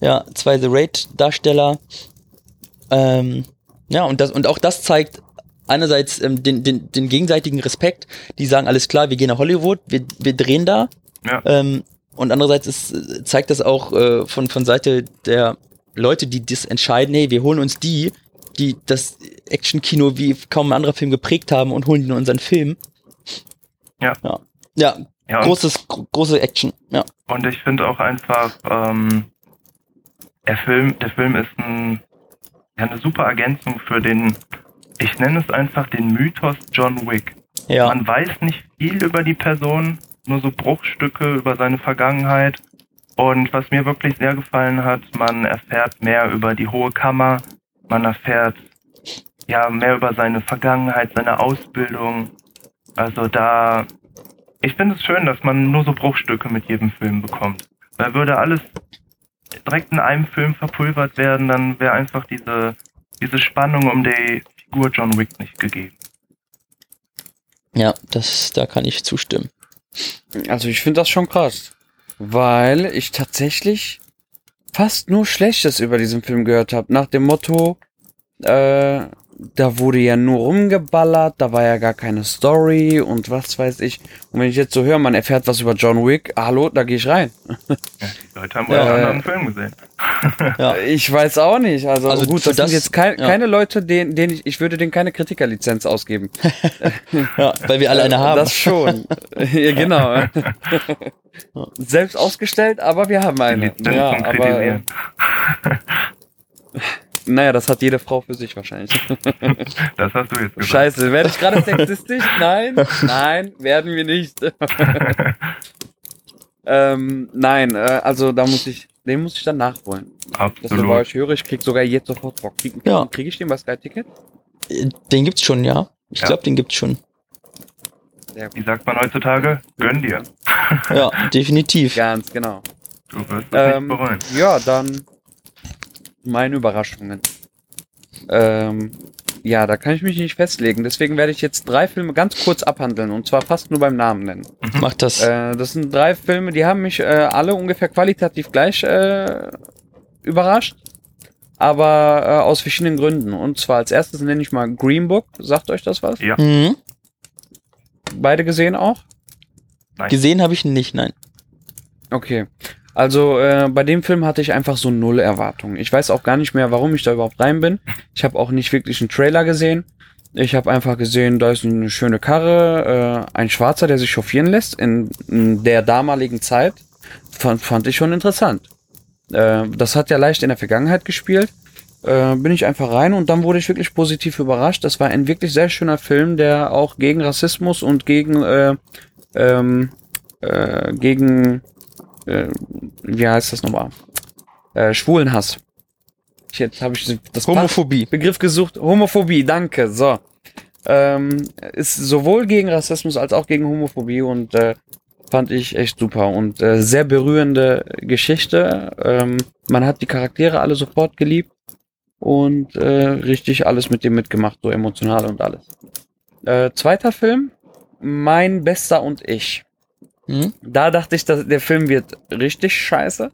Speaker 3: Ja, zwei The Raid-Darsteller. Ähm, ja, und, das, und auch das zeigt einerseits ähm, den, den, den gegenseitigen Respekt. Die sagen, alles klar, wir gehen nach Hollywood, wir, wir drehen da.
Speaker 1: Ja.
Speaker 3: Ähm, und andererseits ist, zeigt das auch äh, von, von Seite der Leute, die das entscheiden, hey, wir holen uns die, die das Action-Kino wie kaum ein anderer Film geprägt haben und holen ihn in unseren Film.
Speaker 1: Ja.
Speaker 3: Ja, ja
Speaker 1: Ja,
Speaker 3: großes, gro große Action. Ja.
Speaker 1: und ich finde auch einfach, ähm, der Film, der Film ist ein, ja, eine super Ergänzung für den, ich nenne es einfach den Mythos John Wick.
Speaker 3: Ja.
Speaker 1: Man weiß nicht viel über die Person, nur so Bruchstücke über seine Vergangenheit. Und was mir wirklich sehr gefallen hat, man erfährt mehr über die Hohe Kammer, man erfährt ja mehr über seine Vergangenheit, seine Ausbildung. Also da, ich finde es schön, dass man nur so Bruchstücke mit jedem Film bekommt. Weil würde alles direkt in einem Film verpulvert werden, dann wäre einfach diese, diese Spannung um die Figur John Wick nicht gegeben.
Speaker 3: Ja, das, da kann ich zustimmen.
Speaker 4: Also ich finde das schon krass, weil ich tatsächlich fast nur Schlechtes über diesen Film gehört habe. Nach dem Motto, äh, da wurde ja nur rumgeballert, da war ja gar keine Story und was weiß ich. Und wenn ich jetzt so höre, man erfährt was über John Wick, hallo, da gehe ich rein.
Speaker 1: Ja, die Leute haben wohl
Speaker 4: Ja,
Speaker 1: einen
Speaker 4: äh,
Speaker 1: anderen Film gesehen.
Speaker 3: Ja.
Speaker 4: Ich weiß auch nicht. Also,
Speaker 3: Also
Speaker 4: gut, das,
Speaker 3: das-
Speaker 4: sind jetzt kein,
Speaker 3: ja.
Speaker 4: keine Leute, denen, denen ich, ich würde denen keine Kritikerlizenz ausgeben.
Speaker 3: Ja, weil wir alle eine haben.
Speaker 4: Das schon. ja, genau. Selbst ausgestellt, aber wir haben eine. Ja, aber, äh. Naja, das hat jede Frau für sich wahrscheinlich.
Speaker 1: Das hast du jetzt gesagt.
Speaker 4: Scheiße, werde ich gerade sexistisch? Nein, nein, werden wir nicht. ähm, nein, äh, also da muss ich, den muss ich dann nachholen. Das war bei
Speaker 1: Absolut.
Speaker 4: euch höre, ich krieg sogar jetzt sofort Bock. Krieg,
Speaker 3: Ja.
Speaker 4: krieg ich den bei Sky Ticket?
Speaker 3: Den gibt's schon, ja. Ich
Speaker 1: Ja.
Speaker 3: glaube, den gibt's schon.
Speaker 1: Wie sagt man heutzutage? Gönn dir.
Speaker 3: Ja, definitiv.
Speaker 4: Ganz genau.
Speaker 1: Du wirst es
Speaker 4: Ähm,
Speaker 1: nicht bereuen.
Speaker 4: ja, dann meine Überraschungen. Ähm, ja, da kann ich mich nicht festlegen. Deswegen werde ich jetzt drei Filme ganz kurz abhandeln und zwar fast nur beim Namen nennen.
Speaker 3: Mach das.
Speaker 4: Äh, das sind drei Filme, die haben mich äh, alle ungefähr qualitativ gleich äh, überrascht, aber äh, aus verschiedenen Gründen. Und zwar als erstes nenne ich mal Green Book. Sagt euch das was?
Speaker 1: Ja.
Speaker 3: Mhm.
Speaker 4: Beide gesehen auch?
Speaker 3: Gesehen habe ich ihn nicht, nein.
Speaker 4: Okay. Also äh, bei dem Film hatte ich einfach so null Erwartungen. Ich weiß auch gar nicht mehr, warum ich da überhaupt rein bin. Ich habe auch nicht wirklich einen Trailer gesehen. Ich habe einfach gesehen, da ist eine schöne Karre, äh, ein Schwarzer, der sich chauffieren lässt in, in der damaligen Zeit. Fand, fand ich schon interessant. Äh, das hat ja leicht in der Vergangenheit gespielt. Äh, bin ich einfach rein und dann wurde ich wirklich positiv überrascht. Das war ein wirklich sehr schöner Film, der auch gegen Rassismus und gegen äh, ähm, äh, gegen äh, wie heißt das nochmal? Äh, Schwulenhass. Jetzt habe ich das
Speaker 3: Homophobie.
Speaker 4: Begriff gesucht. Homophobie, danke. So. Ähm, ist sowohl gegen Rassismus als auch gegen Homophobie und äh, fand ich echt super und äh, sehr berührende Geschichte. Ähm, man hat die Charaktere alle sofort geliebt und äh, richtig alles mit dem mitgemacht, so emotional und alles. Äh, zweiter Film, Mein Bester und ich.
Speaker 3: Hm?
Speaker 4: Da dachte ich, dass der Film wird richtig scheiße.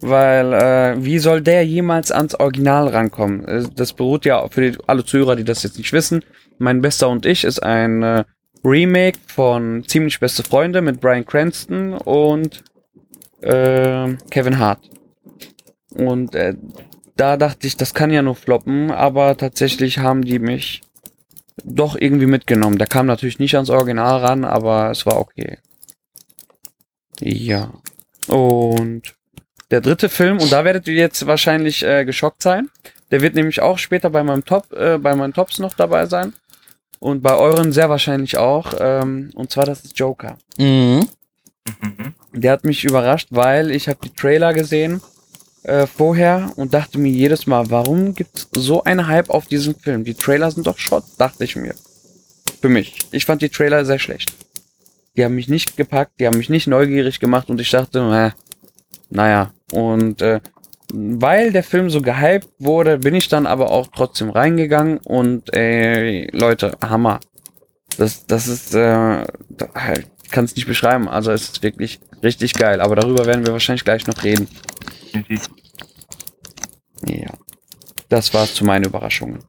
Speaker 4: Weil, äh, wie soll der jemals ans Original rankommen? Äh, Das beruht ja für die, alle Zuhörer, die das jetzt nicht wissen. Mein Bester und ich ist ein äh, Remake von Ziemlich Beste Freunde mit Brian Cranston und äh, Kevin Hart. Und äh, da dachte ich, das kann ja nur floppen, aber tatsächlich haben die mich doch irgendwie mitgenommen. Der kam natürlich nicht ans Original ran, aber es war okay. Ja. Und der dritte Film, und da werdet ihr jetzt wahrscheinlich äh, geschockt sein. Der wird nämlich auch später bei meinem Top, äh, bei meinen Tops noch dabei sein. Und bei euren sehr wahrscheinlich auch. Ähm, und zwar das ist Joker.
Speaker 3: Mhm.
Speaker 1: Mhm.
Speaker 4: Der hat mich überrascht, weil ich habe die Trailer gesehen äh, vorher und dachte mir jedes Mal, warum gibt so einen Hype auf diesen Film? Die Trailer sind doch Schrott, dachte ich mir. Für mich. Ich fand die Trailer sehr schlecht. Die haben mich nicht gepackt, die haben mich nicht neugierig gemacht und ich dachte, äh, naja. Und äh, weil der Film so gehypt wurde, bin ich dann aber auch trotzdem reingegangen und äh, Leute, Hammer. Das, das ist, äh, ich kann es nicht beschreiben. Also es ist wirklich richtig geil. Aber darüber werden wir wahrscheinlich gleich noch reden.
Speaker 1: Definitiv.
Speaker 4: Ja. Das war's zu meinen Überraschungen.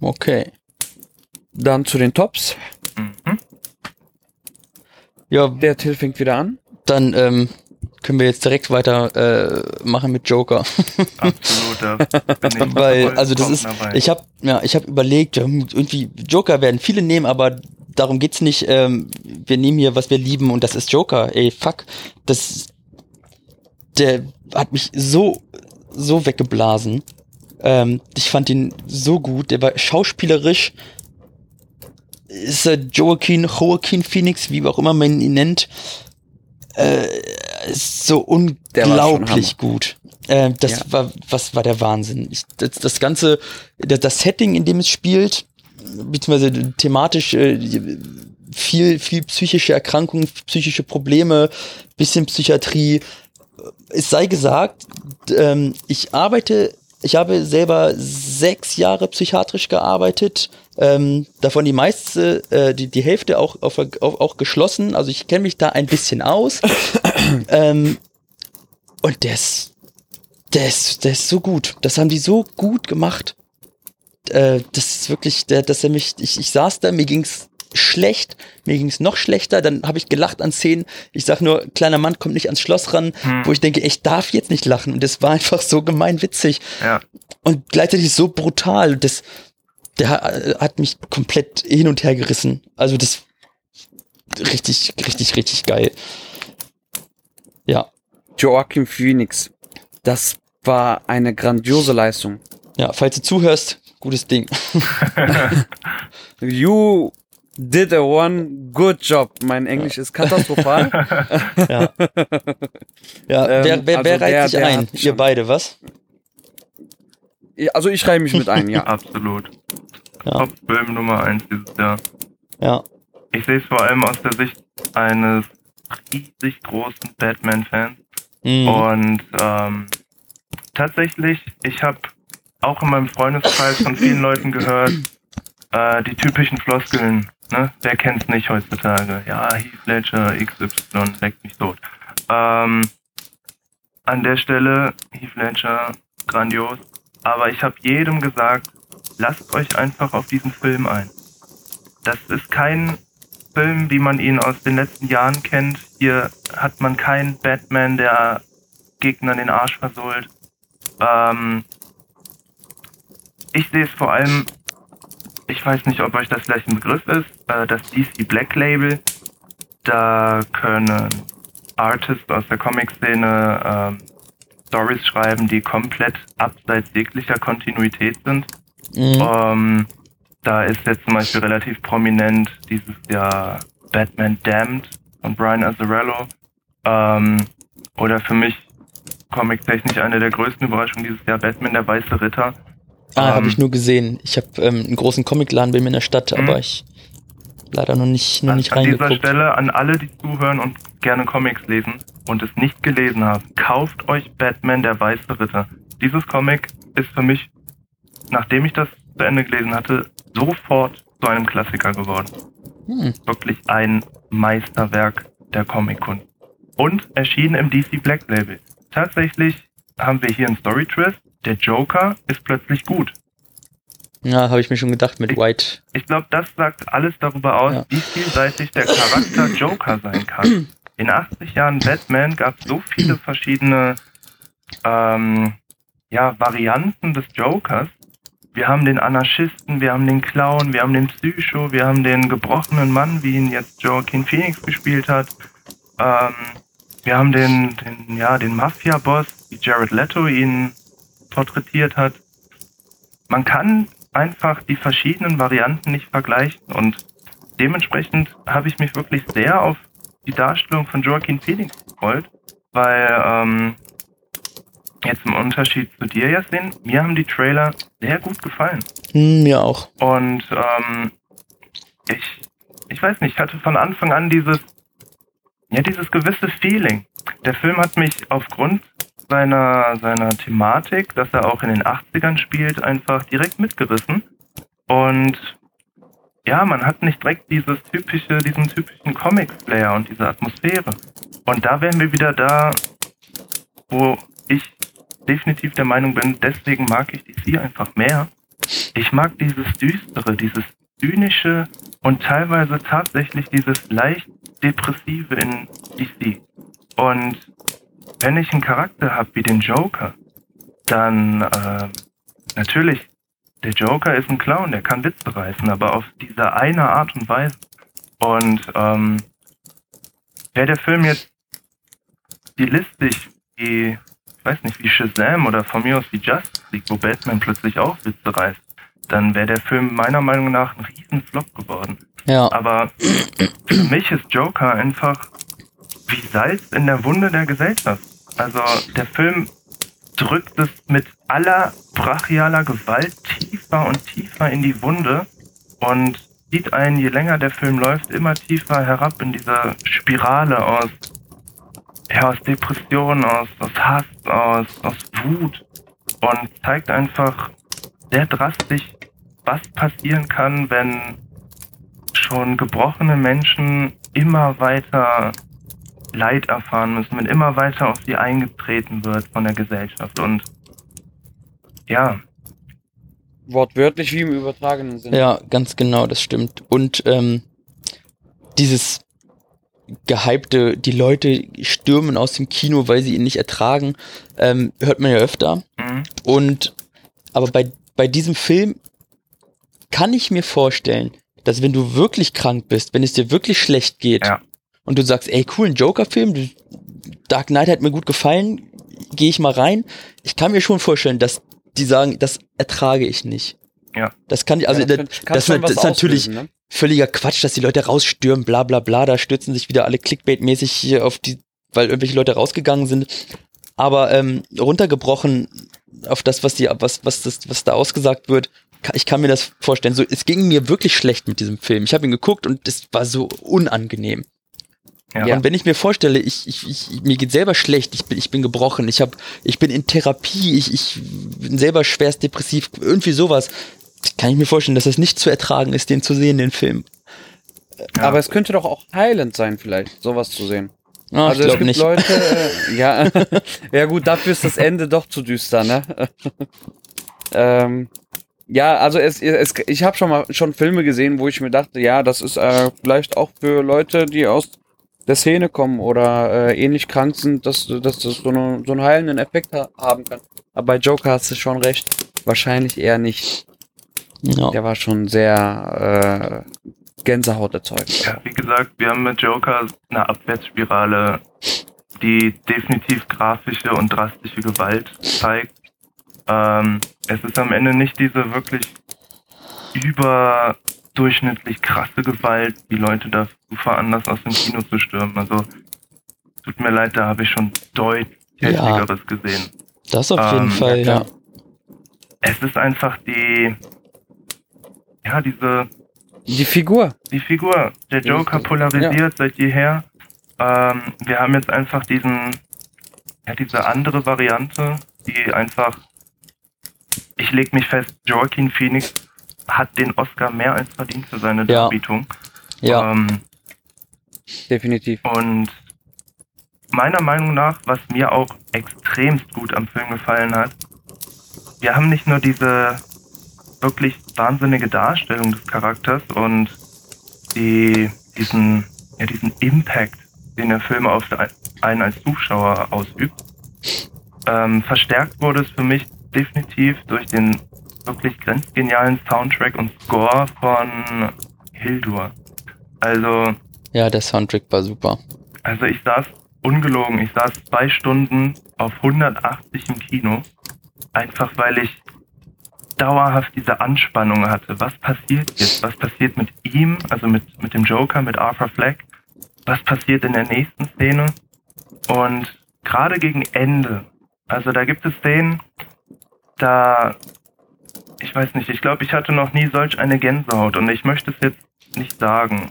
Speaker 3: Okay.
Speaker 4: Dann zu den Tops.
Speaker 3: Ja,
Speaker 4: Der Till fängt wieder an.
Speaker 3: dann ähm, können wir jetzt direkt weiter äh, machen mit Joker.
Speaker 1: Absolut. Da bin ich
Speaker 3: Weil, also das ist,
Speaker 1: dabei.
Speaker 3: ich habe ja, ich habe überlegt, irgendwie Joker werden viele nehmen, aber darum geht's nicht. Ähm, wir nehmen hier, was wir lieben und das ist Joker. Ey, fuck, das, der hat mich so, so weggeblasen. Ähm, ich fand ihn so gut. Der war schauspielerisch. Ist er Joaquin, Joaquin Phoenix, wie auch immer man ihn nennt, äh, ist so unglaublich gut. Äh, das
Speaker 4: Ja.
Speaker 3: war, was war der Wahnsinn. Ich, das, das ganze, das, das Setting, in dem es spielt, beziehungsweise thematisch äh, viel, viel psychische Erkrankungen, psychische Probleme, bisschen Psychiatrie. Es sei gesagt, ähm, ich arbeite, ich habe selber sechs Jahre psychiatrisch gearbeitet, ähm, davon die meiste, äh, die, die Hälfte auch, auf, auf, auch geschlossen. Also ich kenne mich da ein bisschen aus. ähm, und der ist, der ist, der ist so gut. Das haben die so gut gemacht. Äh, das ist wirklich, der, dass er mich, ich, ich saß da, mir ging's schlecht, mir ging's noch schlechter, dann habe ich gelacht an Szenen. Ich sag nur, kleiner Mann kommt nicht ans Schloss ran,
Speaker 1: Hm.
Speaker 3: wo ich denke, ich darf jetzt nicht lachen. Und das war einfach so gemein witzig
Speaker 1: ja,
Speaker 3: und gleichzeitig so brutal. Das, der ha- hat mich komplett hin und her gerissen. Also das richtig, richtig, richtig geil. Ja,
Speaker 4: Joachim Phoenix. Das war eine grandiose Leistung.
Speaker 3: ja, falls du zuhörst, gutes Ding.
Speaker 4: You did a one good job. Mein Englisch ist katastrophal.
Speaker 3: Ja, ja
Speaker 4: Ähm,
Speaker 3: wer, wer, wer
Speaker 4: also
Speaker 3: reiht
Speaker 4: der-
Speaker 3: sich
Speaker 4: der
Speaker 3: ein? Ihr beide, was?
Speaker 4: Also ich reihe mich mit ein, ja.
Speaker 1: absolut.
Speaker 3: Ja.
Speaker 1: Top-Film Nummer eins dieses Jahr.
Speaker 3: Ja,
Speaker 1: Ich sehe es vor allem aus der Sicht eines riesig großen Batman-Fans.
Speaker 3: Mhm.
Speaker 1: Und ähm, tatsächlich, ich habe auch in meinem Freundeskreis von vielen Leuten gehört, äh, die typischen Floskeln. Ne? Wer kennt's nicht heutzutage? Ja, Heath Ledger, XY, leckt mich tot. Ähm, an der Stelle, Heath Ledger, grandios. Aber ich habe jedem gesagt, lasst euch einfach auf diesen Film ein. Das ist kein Film, wie man ihn aus den letzten Jahren kennt. Hier hat man keinen Batman, der Gegnern den Arsch versohlt. Ähm, ich sehe es vor allem, ich weiß nicht, ob euch das vielleicht ein Begriff ist, äh, das DC Black Label. Da können Artists aus der Comic-Szene ähm, Stories schreiben, die komplett abseits jeglicher Kontinuität sind.
Speaker 3: Mhm.
Speaker 1: Ähm, da ist jetzt zum Beispiel relativ prominent dieses Jahr Batman Damned von Brian Azzarello. Ähm, oder für mich comic-technisch eine der größten Überraschungen dieses Jahr Batman der Weiße Ritter.
Speaker 3: Ah,
Speaker 1: Ähm,
Speaker 3: habe ich nur gesehen. Ich habe ähm, einen großen Comicladen bei mir in der Stadt,
Speaker 1: Mhm.
Speaker 3: aber ich leider noch nicht, noch
Speaker 1: An,
Speaker 3: nicht
Speaker 1: an dieser
Speaker 3: reingeguckt.
Speaker 1: Stelle an alle, die zuhören und gerne Comics lesen und es nicht gelesen haben, kauft euch Batman der Weiße Ritter. Dieses Comic ist für mich, nachdem ich das zu Ende gelesen hatte, sofort zu einem Klassiker geworden.
Speaker 3: Hm.
Speaker 1: wirklich ein Meisterwerk der Comic-Kunst. Und erschien im DC Black Label. Tatsächlich haben wir hier einen Story Twist. Der Joker ist plötzlich gut.
Speaker 3: Ja, habe ich mir schon gedacht mit
Speaker 1: Ich-
Speaker 3: White.
Speaker 1: Ich glaube, das sagt alles darüber aus,
Speaker 3: Ja.
Speaker 1: wie vielseitig der Charakter Joker sein kann. In 80 Jahren Batman gab es so viele verschiedene ähm, ja, Varianten des Jokers. Wir haben den Anarchisten, wir haben den Clown, wir haben den Psycho, wir haben den gebrochenen Mann, wie ihn jetzt Joaquin Phoenix gespielt hat. Ähm, wir haben den, den, ja, den Mafia-Boss, wie Jared Leto ihn porträtiert hat. Man kann einfach die verschiedenen Varianten nicht vergleichen und dementsprechend habe ich mich wirklich sehr auf die Darstellung von Joaquin Phoenix gefreut, weil ähm, jetzt im Unterschied zu dir, Yasin, mir haben die Trailer sehr gut gefallen.
Speaker 3: Hm, mir auch.
Speaker 1: Und ähm, ich, ich weiß nicht, ich hatte von Anfang an dieses, ja, dieses gewisse Feeling. Der Film hat mich aufgrund seiner, seiner Thematik, dass er auch in den 80ern spielt, einfach direkt mitgerissen. Und ja, man hat nicht direkt dieses typische, diesen typischen Comic-Player und diese Atmosphäre. Und da wären wir wieder da, wo ich definitiv der Meinung bin, deswegen mag ich DC einfach mehr. Ich mag dieses Düstere, dieses Zynische und teilweise tatsächlich dieses leicht Depressive in DC. Und wenn ich einen Charakter habe wie den Joker, dann äh, natürlich, der Joker ist ein Clown, der kann Witze reißen, aber auf diese eine Art und Weise. Und ähm, wäre der Film jetzt stilistisch wie, ich weiß nicht, wie Shazam oder von mir aus wie Justice League, wo Batman plötzlich auch Witze reißt, dann wäre der Film meiner Meinung nach ein riesen Flop geworden.
Speaker 3: Ja,
Speaker 1: Aber für mich ist Joker einfach wie Salz in der Wunde der Gesellschaft. Also der Film drückt es mit aller brachialer Gewalt tiefer und tiefer in die Wunde und zieht einen, je länger der Film läuft, immer tiefer herab in diese Spirale aus, ja, aus Depression, aus, aus Hass, aus, aus Wut und zeigt einfach sehr drastisch, was passieren kann, wenn schon gebrochene Menschen immer weiter Leid erfahren müssen, wenn immer weiter auf sie eingetreten wird von der Gesellschaft. Und ja,
Speaker 4: Wortwörtlich wie im übertragenen Sinne.
Speaker 3: ja, ganz genau, das stimmt. Und ähm, dieses gehypte, die Leute stürmen aus dem Kino, weil sie ihn nicht ertragen, ähm, hört man ja öfter.
Speaker 1: mhm,
Speaker 3: Und aber bei, bei diesem Film kann ich mir vorstellen, dass wenn du wirklich krank bist, wenn es dir wirklich schlecht geht
Speaker 1: Ja.
Speaker 3: Und du sagst, ey, cool, ein Joker-Film, du- Dark Knight hat mir gut gefallen, gehe ich mal rein. Ich kann mir schon vorstellen, dass die sagen, das ertrage ich nicht.
Speaker 1: Ja.
Speaker 3: Das kann ich, also
Speaker 4: Ja,
Speaker 3: das, das, das, ist natürlich
Speaker 4: ne?
Speaker 3: völliger Quatsch, dass die Leute rausstürmen, bla bla bla, da stürzen sich wieder alle Clickbait-mäßig hier auf die, weil irgendwelche Leute rausgegangen sind. Aber ähm, runtergebrochen auf das, was die, was, was das, was da ausgesagt wird, ich kann mir das vorstellen. So, es ging mir wirklich schlecht mit diesem Film. Ich habe ihn geguckt und es war so unangenehm.
Speaker 1: Ja.
Speaker 3: Und wenn ich mir vorstelle, ich, ich, ich, mir geht selber schlecht, ich bin, ich bin gebrochen, ich, hab, ich bin in Therapie, ich, ich bin selber schwerst depressiv, irgendwie sowas, kann ich mir vorstellen, dass das nicht zu ertragen ist, den zu sehen, den Film.
Speaker 1: Ja.
Speaker 4: Aber es könnte doch auch heilend sein, vielleicht, sowas zu sehen.
Speaker 3: Ah,
Speaker 4: also
Speaker 3: ich
Speaker 4: es gibt
Speaker 3: nicht.
Speaker 4: Leute, äh, ja, ja gut, dafür ist das Ende doch zu düster, ne? ähm, ja, also es, es ich habe schon mal schon Filme gesehen, wo ich mir dachte, ja, das ist äh, vielleicht auch für Leute, die aus der Szene kommen oder äh, ähnlich krank sind, dass, dass das so, eine, so einen heilenden Effekt ha haben kann. Aber bei Joker hast du schon recht, wahrscheinlich eher nicht.
Speaker 3: Ja.
Speaker 4: Der war schon sehr äh, Gänsehaut erzeugt.
Speaker 1: Ja, wie gesagt, wir haben mit Joker eine Abwärtsspirale, die definitiv grafische und drastische Gewalt zeigt. Ähm, es ist am Ende nicht diese wirklich überdurchschnittlich krasse Gewalt, die Leute dazu veranlasst, aus dem Kino zu stürmen. Also, tut mir leid, da habe ich schon deutlich
Speaker 3: Ja.
Speaker 1: heftigeres gesehen.
Speaker 3: Das auf jeden
Speaker 1: Ähm,
Speaker 3: Fall,
Speaker 4: ja,
Speaker 3: ja.
Speaker 1: Es ist einfach die, ja, diese
Speaker 4: Die Figur.
Speaker 1: die Figur. Der Joker polarisiert seit jeher. Ähm, wir haben jetzt einfach diesen, ja, diese andere Variante, die einfach, ich leg mich fest, Joaquin Phoenix hat den Oscar mehr als verdient für seine
Speaker 3: Ja.
Speaker 1: Darbietung.
Speaker 3: Ja,
Speaker 1: Ähm,
Speaker 4: Definitiv.
Speaker 1: und meiner Meinung nach, was mir auch extremst gut am Film gefallen hat, wir haben nicht nur diese wirklich wahnsinnige Darstellung des Charakters und die, diesen, ja, diesen Impact, den der Film auf einen als Zuschauer ausübt. Ähm, verstärkt wurde es für mich definitiv durch den wirklich grenzgenialen Soundtrack und Score von Hildur. Also,
Speaker 3: ja, der Soundtrack war super.
Speaker 1: also ich saß ungelogen, ich saß zwei Stunden auf 180 im Kino, einfach weil ich dauerhaft diese Anspannung hatte. Was passiert jetzt? Was passiert mit ihm, also mit, mit dem Joker, mit Arthur Fleck? Was passiert in der nächsten Szene? Und gerade gegen Ende, also da gibt es Szenen, da, ich weiß nicht, ich glaube, ich hatte noch nie solch eine Gänsehaut und ich möchte es jetzt nicht sagen.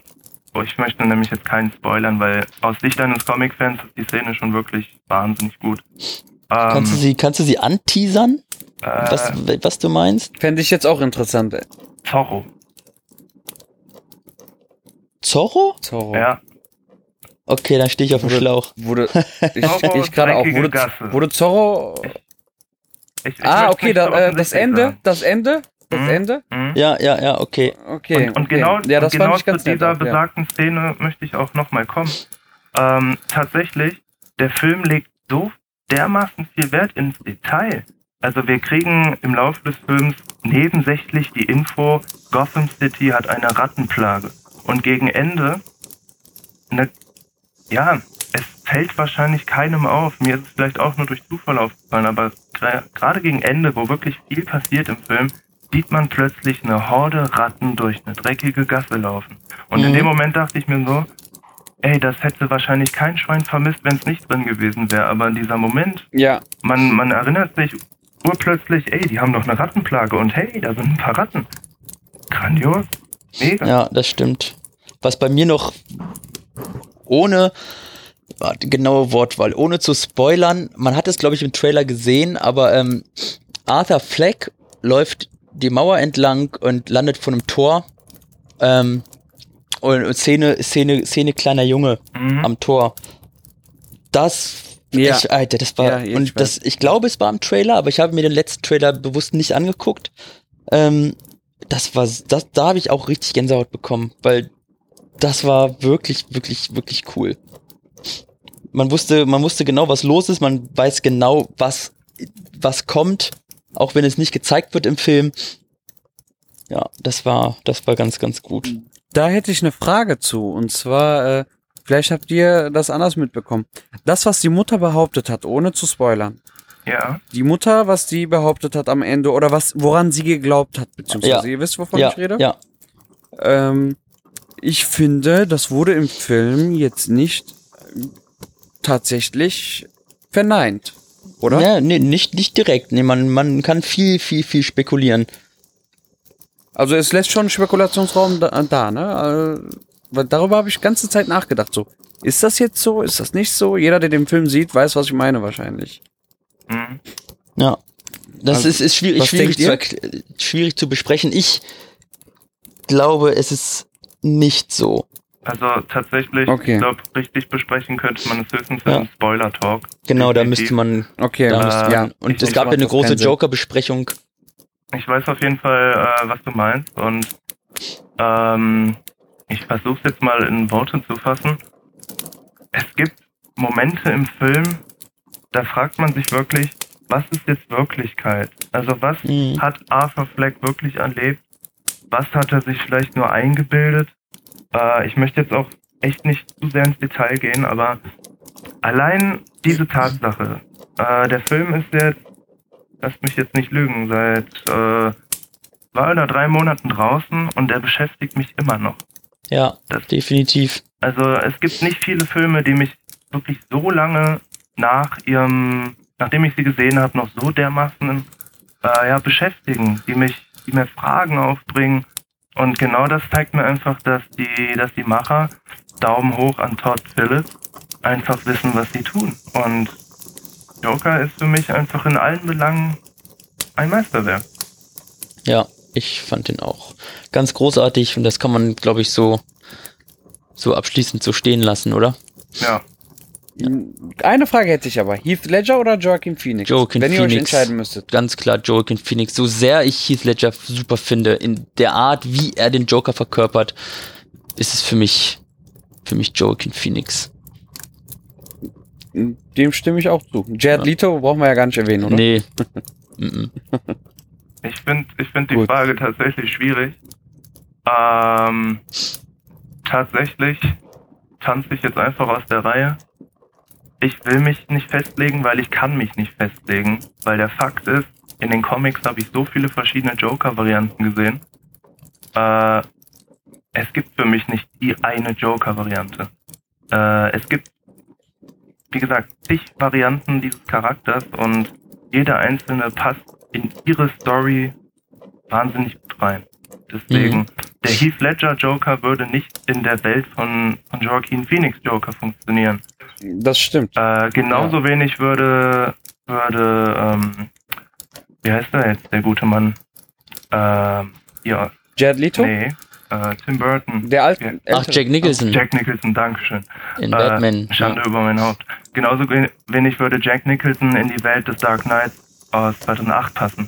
Speaker 1: Oh, Ich möchte nämlich jetzt keinen spoilern, weil aus Sicht eines Comic-Fans ist die Szene schon wirklich wahnsinnig gut. Ähm,
Speaker 3: Kannst du sie, kannst du sie anteasern, was,
Speaker 1: äh,
Speaker 3: was du meinst?
Speaker 4: Fände ich jetzt auch interessant. ey.
Speaker 1: Zorro,
Speaker 3: Zorro?
Speaker 4: Zorro.
Speaker 1: ja.
Speaker 3: Okay, dann stehe ich auf dem
Speaker 4: Wurde-
Speaker 3: Schlauch.
Speaker 4: Wurde, ich, ich gerade auch. Wurde, wurde Zorro.
Speaker 1: Ich, ich
Speaker 4: Ah, okay, da, äh, das Ende.
Speaker 1: sagen.
Speaker 4: Das Ende. Das
Speaker 1: Mhm.
Speaker 4: Ende.
Speaker 1: Mhm.
Speaker 3: Ja, ja, ja, okay.
Speaker 4: Okay.
Speaker 1: Und, und
Speaker 4: okay.
Speaker 1: genau,
Speaker 4: ja, das
Speaker 1: und genau
Speaker 4: fand ich ganz
Speaker 1: zu dieser
Speaker 4: auch, ja.
Speaker 1: besagten Szene möchte ich auch nochmal kommen. Ähm, tatsächlich, der Film legt so dermaßen viel Wert ins Detail. Also wir kriegen im Laufe des Films nebensächlich die Info, Gotham City hat eine Rattenplage. Und gegen Ende, ne, ja, es fällt wahrscheinlich keinem auf. Mir ist es vielleicht auch nur durch Zufall aufgefallen, aber gerade gegen Ende, wo wirklich viel passiert im Film, sieht man plötzlich eine Horde Ratten durch eine dreckige Gasse laufen. Und in
Speaker 3: Mhm.
Speaker 1: dem Moment dachte ich mir so, ey, das hätte wahrscheinlich kein Schwein vermisst, wenn es nicht drin gewesen wäre. Aber in dieser Moment,
Speaker 4: Ja,
Speaker 1: man, man erinnert sich urplötzlich, ey, die haben doch eine Rattenplage und hey, da sind ein paar Ratten. Grandios. Mega.
Speaker 3: Ja, das stimmt. Was bei mir noch ohne warte, genaue Wortwahl, ohne zu spoilern, man hat es glaube ich im Trailer gesehen, aber ähm, Arthur Fleck läuft die Mauer entlang und landet vor einem Tor. Ähm, und Szene, Szene, Szene kleiner Junge
Speaker 1: Mhm.
Speaker 3: am Tor. Das,
Speaker 4: Ja.
Speaker 3: ich, Alter, das war,
Speaker 4: Ja, ich
Speaker 3: und das, ich glaube, es war im Trailer, aber ich habe mir den letzten Trailer bewusst nicht angeguckt. Ähm, das war, das, da habe ich auch richtig Gänsehaut bekommen, weil das war wirklich, wirklich, wirklich cool. Man wusste, man wusste genau, was los ist, man weiß genau, was, was kommt, auch wenn es nicht gezeigt wird im Film. Ja, das war, das war ganz, ganz gut.
Speaker 4: da hätte ich eine Frage zu. Und zwar, äh, vielleicht habt ihr das anders mitbekommen. Das, was die Mutter behauptet hat, ohne zu spoilern.
Speaker 1: Ja.
Speaker 4: Die Mutter, was die behauptet hat am Ende oder was, woran sie geglaubt hat, beziehungsweise
Speaker 3: Ja.
Speaker 4: ihr wisst, wovon
Speaker 3: ja,
Speaker 4: ich rede?
Speaker 3: ja,
Speaker 4: Ähm, ich finde, das wurde im Film jetzt nicht tatsächlich verneint, oder?
Speaker 3: Ja, nee, nicht, nicht direkt. Nee, man, man kann viel, viel, viel spekulieren.
Speaker 4: Also es lässt schon Spekulationsraum da, da ne? Äh, weil darüber habe ich ganze Zeit nachgedacht. So, ist das jetzt so? Ist das nicht so? Jeder, der den Film sieht, weiß, was ich meine wahrscheinlich.
Speaker 1: Mhm.
Speaker 3: Ja. Das
Speaker 4: Also,
Speaker 3: ist, ist schwierig, schwierig, zu, schwierig zu besprechen. Ich glaube, es ist nicht so.
Speaker 1: Also tatsächlich,
Speaker 4: Okay.
Speaker 1: ich glaube, richtig besprechen könnte man es höchstens
Speaker 3: Ja.
Speaker 1: im Spoiler-Talk.
Speaker 3: Genau, da müsste man,
Speaker 4: Okay,
Speaker 3: da
Speaker 1: äh,
Speaker 3: müsste
Speaker 4: ja.
Speaker 3: Und es gab ja eine große. Joker-Besprechung.
Speaker 1: Ich weiß auf jeden Fall, äh, was du meinst und ähm, ich versuche es jetzt mal in Worte zu fassen. Es gibt Momente im Film, da fragt man sich wirklich, was ist jetzt Wirklichkeit? Also was
Speaker 3: Mhm.
Speaker 1: hat Arthur Fleck wirklich erlebt? Was hat er sich vielleicht nur eingebildet? Äh, ich möchte jetzt auch echt nicht zu sehr ins Detail gehen, aber allein diese Tatsache, äh, der Film ist jetzt, lasst mich jetzt nicht lügen, seit äh, zwei oder drei Monaten draußen und der beschäftigt mich immer noch.
Speaker 3: Ja,
Speaker 1: Das-
Speaker 3: definitiv.
Speaker 1: Also es gibt nicht viele Filme, die mich wirklich so lange nach ihrem, nachdem ich sie gesehen habe, noch so dermaßen äh, ja, beschäftigen, die mich, die mir Fragen aufbringen. Und genau das zeigt mir einfach, dass die, dass die Macher Daumen hoch an Todd Phillips einfach wissen, was sie tun. Und Joker ist für mich einfach in allen Belangen ein Meisterwerk.
Speaker 3: Ja, ich fand den auch ganz großartig und das kann man, glaube ich, so, so abschließend so stehen lassen, oder?
Speaker 1: Ja,
Speaker 4: Eine Frage hätte ich aber. Heath Ledger oder Joaquin Phoenix?
Speaker 3: Joaquin
Speaker 4: Wenn ihr euch
Speaker 3: Phoenix.
Speaker 4: entscheiden müsstet.
Speaker 3: Ganz klar Joaquin Phoenix. So sehr ich Heath Ledger super finde, in der Art, wie er den Joker verkörpert, ist es für mich, für mich Joaquin Phoenix.
Speaker 4: Dem stimme ich auch zu. Jared
Speaker 3: Ja.
Speaker 4: Leto brauchen wir ja gar nicht erwähnen, oder?
Speaker 3: Nee.
Speaker 1: Ich finde ich find die
Speaker 4: Gut.
Speaker 1: Frage tatsächlich schwierig. Ähm, tatsächlich tanze ich jetzt einfach aus der Reihe. Ich will mich nicht festlegen, weil ich kann mich nicht festlegen. Weil der Fakt ist, in den Comics habe ich so viele verschiedene Joker-Varianten gesehen. Äh, es gibt für mich nicht die eine Joker-Variante. Äh, es gibt, wie gesagt, zig Varianten dieses Charakters und jede einzelne passt in ihre Story wahnsinnig gut rein. Deswegen,
Speaker 3: Mhm.
Speaker 1: der Heath Ledger Joker würde nicht in der Welt von, von Joaquin Phoenix Joker funktionieren.
Speaker 4: Das stimmt.
Speaker 1: Äh, genauso wenig würde, würde, ähm, wie heißt er jetzt, der gute Mann? Ähm, ja,
Speaker 4: Jared Leto?
Speaker 1: nee, äh, Tim Burton.
Speaker 4: Der alte.
Speaker 1: Ja.
Speaker 3: Ach, Jack Nicholson
Speaker 1: Jack Nicholson, Dankeschön.
Speaker 3: in
Speaker 1: Äh,
Speaker 3: Batman.
Speaker 1: Schande
Speaker 3: Ja.
Speaker 1: über mein Haupt. Genauso wenig würde Jack Nicholson in die Welt des Dark Knights aus 2008 passen.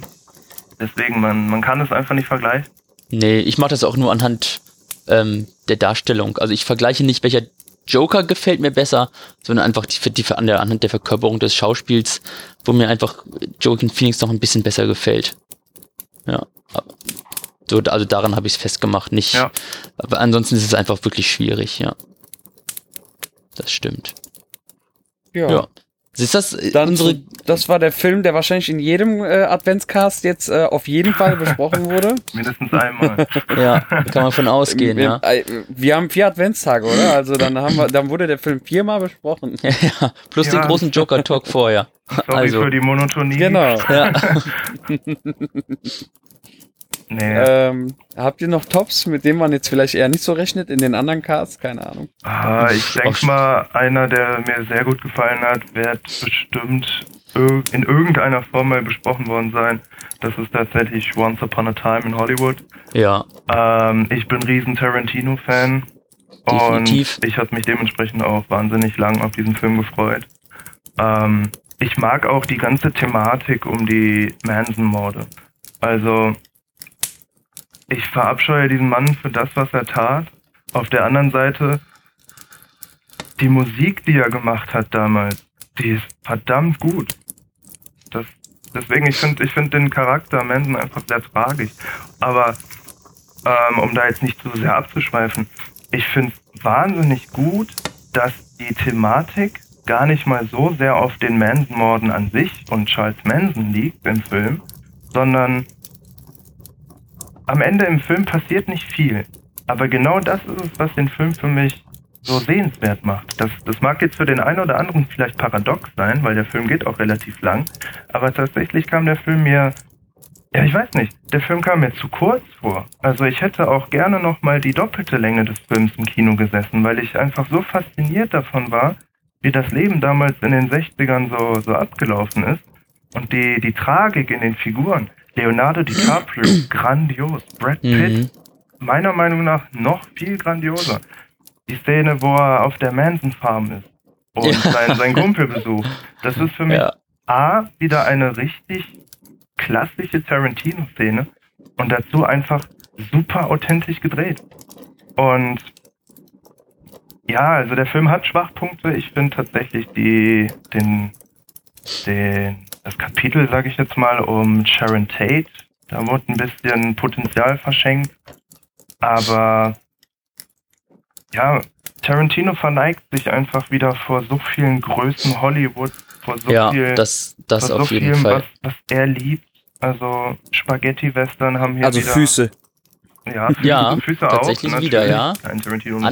Speaker 1: Deswegen, man, man kann es einfach nicht vergleichen.
Speaker 3: Nee, ich mache das auch nur anhand ähm, der Darstellung. Also ich vergleiche nicht, welcher Joker gefällt mir besser, sondern einfach die, die, an der, anhand der Verkörperung des Schauspiels, wo mir einfach Joaquin Phoenix noch ein bisschen besser gefällt. Ja. So, also daran habe ich es festgemacht, nicht.
Speaker 1: Ja.
Speaker 3: Aber ansonsten ist es einfach wirklich schwierig, ja. Das stimmt.
Speaker 4: Ja.
Speaker 3: Ja. Ist das äh,
Speaker 4: Dann
Speaker 3: unsere.
Speaker 4: zu, das war der Film, der wahrscheinlich in jedem äh, Adventscast jetzt äh, auf jeden Fall besprochen wurde.
Speaker 1: Mindestens einmal.
Speaker 3: Ja, kann man von ausgehen,
Speaker 4: wir,
Speaker 3: ja.
Speaker 4: äh, wir haben vier Adventstage, oder? Also dann haben wir, dann wurde der Film viermal besprochen.
Speaker 3: ja. Plus den
Speaker 1: Ja.
Speaker 3: großen Joker-Talk vorher.
Speaker 1: Sorry
Speaker 3: Also,
Speaker 1: für die Monotonie.
Speaker 4: Genau.
Speaker 3: ja.
Speaker 1: Nee.
Speaker 4: Ähm, habt ihr noch Tops, mit denen man jetzt vielleicht eher nicht so rechnet in den anderen Casts? Keine Ahnung.
Speaker 1: Ah, ich denke mal, einer, der mir sehr gut gefallen hat, wird bestimmt in irgendeiner Form mal besprochen worden sein. Das ist tatsächlich Once Upon a Time in Hollywood.
Speaker 3: ja,
Speaker 1: Ähm, ich bin riesen Tarantino-Fan.
Speaker 3: Definitiv.
Speaker 1: Und ich habe mich dementsprechend auch wahnsinnig lang auf diesen Film gefreut. Ähm, ich mag auch die ganze Thematik um die Manson-Morde. Also, ich verabscheue diesen Mann für das, was er tat. Auf der anderen Seite, die Musik, die er gemacht hat damals, die ist verdammt gut. Das, deswegen, ich finde ich find den Charakter Manson einfach sehr tragisch. Aber ähm, um da jetzt nicht zu sehr abzuschweifen, ich finde es wahnsinnig gut, dass die Thematik gar nicht mal so sehr auf den Manson-Morden an sich und Charles Manson liegt im Film, sondern am Ende im Film passiert nicht viel. Aber genau das ist es, was den Film für mich so sehenswert macht. Das, das mag jetzt für den einen oder anderen vielleicht paradox sein, weil der Film geht auch relativ lang. Aber tatsächlich kam der Film mir ja, ich weiß nicht. Der Film kam mir zu kurz vor. Also ich hätte auch gerne noch mal die doppelte Länge des Films im Kino gesessen, weil ich einfach so fasziniert davon war, wie das Leben damals in den 60ern so, so abgelaufen ist. Und die, die Tragik in den Figuren. Leonardo DiCaprio, grandios. Brad Pitt,
Speaker 3: mhm.
Speaker 1: meiner Meinung nach noch viel grandioser. Die Szene, wo er auf der Manson Farm ist und
Speaker 3: Ja.
Speaker 1: seinen, seinen Kumpel besucht. Das ist für mich
Speaker 3: ja.
Speaker 1: A, wieder eine richtig klassische Tarantino-Szene und dazu einfach super authentisch gedreht. Und ja, also der Film hat Schwachpunkte. Ich finde tatsächlich die, den, den, das Kapitel, sage ich jetzt mal, um Sharon Tate, da wurde ein bisschen Potenzial verschenkt. Aber ja, Tarantino verneigt sich einfach wieder vor so vielen Größen Hollywood, vor so
Speaker 3: ja,
Speaker 1: viel
Speaker 3: das, das auf
Speaker 1: so
Speaker 3: jeden
Speaker 1: vielem,
Speaker 3: Fall.
Speaker 1: Was, was er liebt. Also Spaghetti-Western haben hier
Speaker 4: Also
Speaker 1: wieder...
Speaker 4: Füße.
Speaker 1: Ja, Füße,
Speaker 3: Ja,
Speaker 1: Füße
Speaker 3: tatsächlich
Speaker 1: auch.
Speaker 3: wieder, ja. An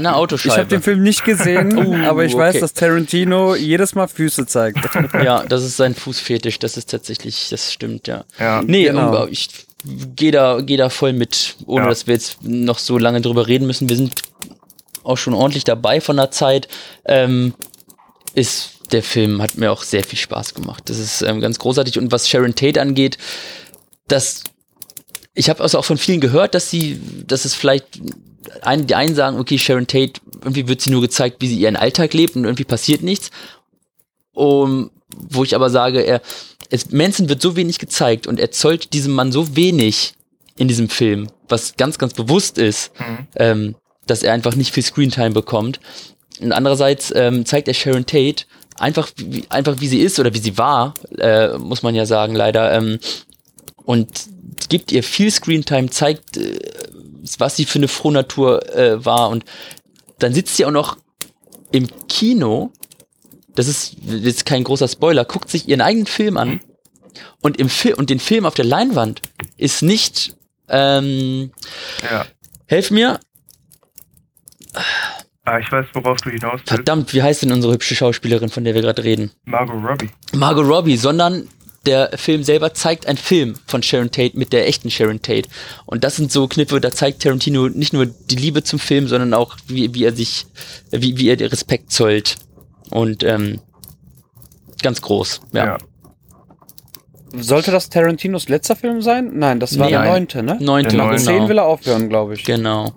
Speaker 3: der
Speaker 4: Ich
Speaker 3: Autoscheibe.
Speaker 4: habe den Film nicht gesehen,
Speaker 3: Oh,
Speaker 4: aber ich weiß,
Speaker 3: okay.
Speaker 4: dass Tarantino jedes Mal Füße zeigt.
Speaker 3: Ja, das ist sein Fußfetisch, das ist tatsächlich, das stimmt, ja.
Speaker 1: Ja,
Speaker 3: Nee,
Speaker 4: Genau.
Speaker 3: ich gehe da, geh da voll mit, ohne
Speaker 1: Ja.
Speaker 3: dass wir jetzt noch so lange drüber reden müssen. Wir sind auch schon ordentlich dabei von der Zeit. Ähm, ist, der Film hat mir auch sehr viel Spaß gemacht. Das ist ähm, ganz großartig. Und was Sharon Tate angeht, das, ich habe also auch von vielen gehört, dass sie, dass es vielleicht, ein, die einen sagen, okay, Sharon Tate, irgendwie wird sie nur gezeigt, wie sie ihren Alltag lebt und irgendwie passiert nichts. Um, wo ich aber sage, er, es, Manson wird so wenig gezeigt und er zollt diesem Mann so wenig in diesem Film, was ganz, ganz bewusst ist,
Speaker 1: Mhm.
Speaker 3: ähm, dass er einfach nicht viel Screentime bekommt. Und andererseits ähm, zeigt er Sharon Tate einfach wie, einfach wie sie ist oder wie sie war, äh, muss man ja sagen, leider. Ähm, und gibt ihr viel Screentime, zeigt, äh, was sie für eine Frohnatur äh, war. Und dann sitzt sie auch noch im Kino das ist jetzt kein großer Spoiler, guckt sich ihren eigenen Film an und im Film und den Film auf der Leinwand ist nicht ähm,
Speaker 1: ja.
Speaker 3: helf mir,
Speaker 1: Ah, ich weiß, worauf du hinaus willst.
Speaker 3: verdammt, wie heißt denn unsere hübsche Schauspielerin, von der wir gerade reden?
Speaker 1: Margot Robbie.
Speaker 3: Margot Robbie, sondern der Film selber zeigt einen Film von Sharon Tate mit der echten Sharon Tate. Und das sind so Kniffe, da zeigt Tarantino nicht nur die Liebe zum Film, sondern auch, wie, wie er sich, wie, wie er den Respekt zollt. Und ähm, ganz groß, ja.
Speaker 1: Ja.
Speaker 4: Sollte das Tarantinos letzter Film sein? Nein, das war
Speaker 3: Nee,
Speaker 4: der neunte, ne?
Speaker 3: Neunte,
Speaker 1: neunte.
Speaker 4: zehn will
Speaker 3: genau.
Speaker 4: er aufhören, glaube ich.
Speaker 3: Genau.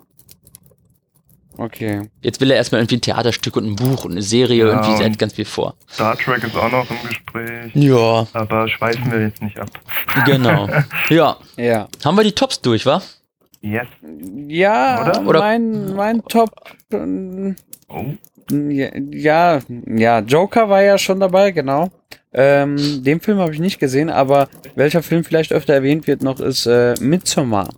Speaker 4: Okay.
Speaker 3: Jetzt will er erstmal irgendwie ein Theaterstück und ein Buch und eine Serie,
Speaker 1: Ja,
Speaker 3: irgendwie er
Speaker 1: und-
Speaker 3: ganz viel vor.
Speaker 1: Star Trek ist auch noch im Gespräch.
Speaker 3: Ja,
Speaker 1: Aber schweifen wir jetzt nicht ab.
Speaker 3: genau. ja,
Speaker 4: Ja.
Speaker 3: haben wir die Tops durch, wa?
Speaker 1: Yes.
Speaker 4: Ja,
Speaker 1: Oder?
Speaker 3: Oder-
Speaker 4: mein, mein Top. ähm,
Speaker 1: Oh.
Speaker 4: Ja, ja, Joker war ja schon dabei, genau. Ähm, den Film habe ich nicht gesehen, aber welcher Film vielleicht öfter erwähnt wird noch, ist äh, Midsommar.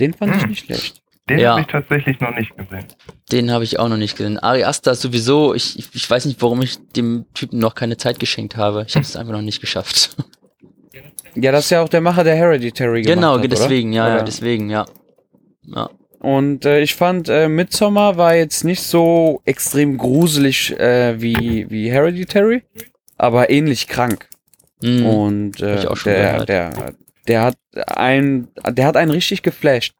Speaker 4: Den fand ich
Speaker 1: Hm.
Speaker 4: nicht schlecht.
Speaker 1: Den
Speaker 3: Ja.
Speaker 1: habe ich tatsächlich noch nicht gesehen.
Speaker 3: Den habe ich auch noch nicht gesehen. Ari Aster ist sowieso, ich, ich, ich weiß nicht, warum ich dem Typen noch keine Zeit geschenkt habe. Ich habe es einfach noch nicht geschafft.
Speaker 4: Ja, das ist ja auch der Macher, der Hereditary gemacht
Speaker 3: genau,
Speaker 4: hat,
Speaker 3: deswegen,
Speaker 4: oder?
Speaker 3: ja, ja,
Speaker 4: Oder?
Speaker 3: deswegen, ja. Ja,
Speaker 4: Und äh, ich fand, äh, Midsommar war jetzt nicht so extrem gruselig äh, wie, wie Hereditary, aber ähnlich krank.
Speaker 3: Mhm.
Speaker 4: Und
Speaker 3: Hab
Speaker 4: äh,
Speaker 3: ich auch schon
Speaker 4: der,
Speaker 3: gehört.
Speaker 4: der, der hat ein, der hat einen richtig geflasht.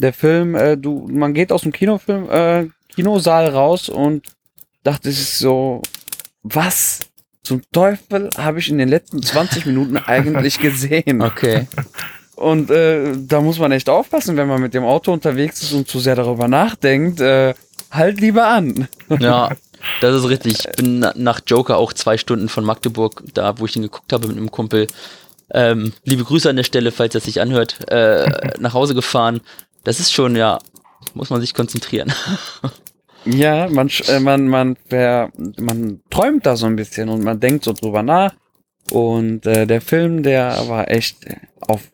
Speaker 4: Der Film, äh, du, man geht aus dem Kinofilm, äh, Kinosaal raus und dachte sich so, was zum Teufel habe ich in den letzten 20 Minuten eigentlich gesehen?
Speaker 3: Okay.
Speaker 4: Und äh, da muss man echt aufpassen, wenn man mit dem Auto unterwegs ist und zu sehr darüber nachdenkt. Äh, halt lieber an.
Speaker 3: Ja, das ist richtig. Ich bin na- nach Joker auch zwei Stunden von Magdeburg, da wo ich ihn geguckt habe mit einem Kumpel. Ähm, liebe Grüße an der Stelle, falls er sich anhört, äh, nach Hause gefahren. Das ist schon, ja, muss man sich konzentrieren.
Speaker 4: Ja, man, äh, man, man, ver, man träumt da so ein bisschen und man denkt so drüber nach. Und äh, der Film, der war echt auf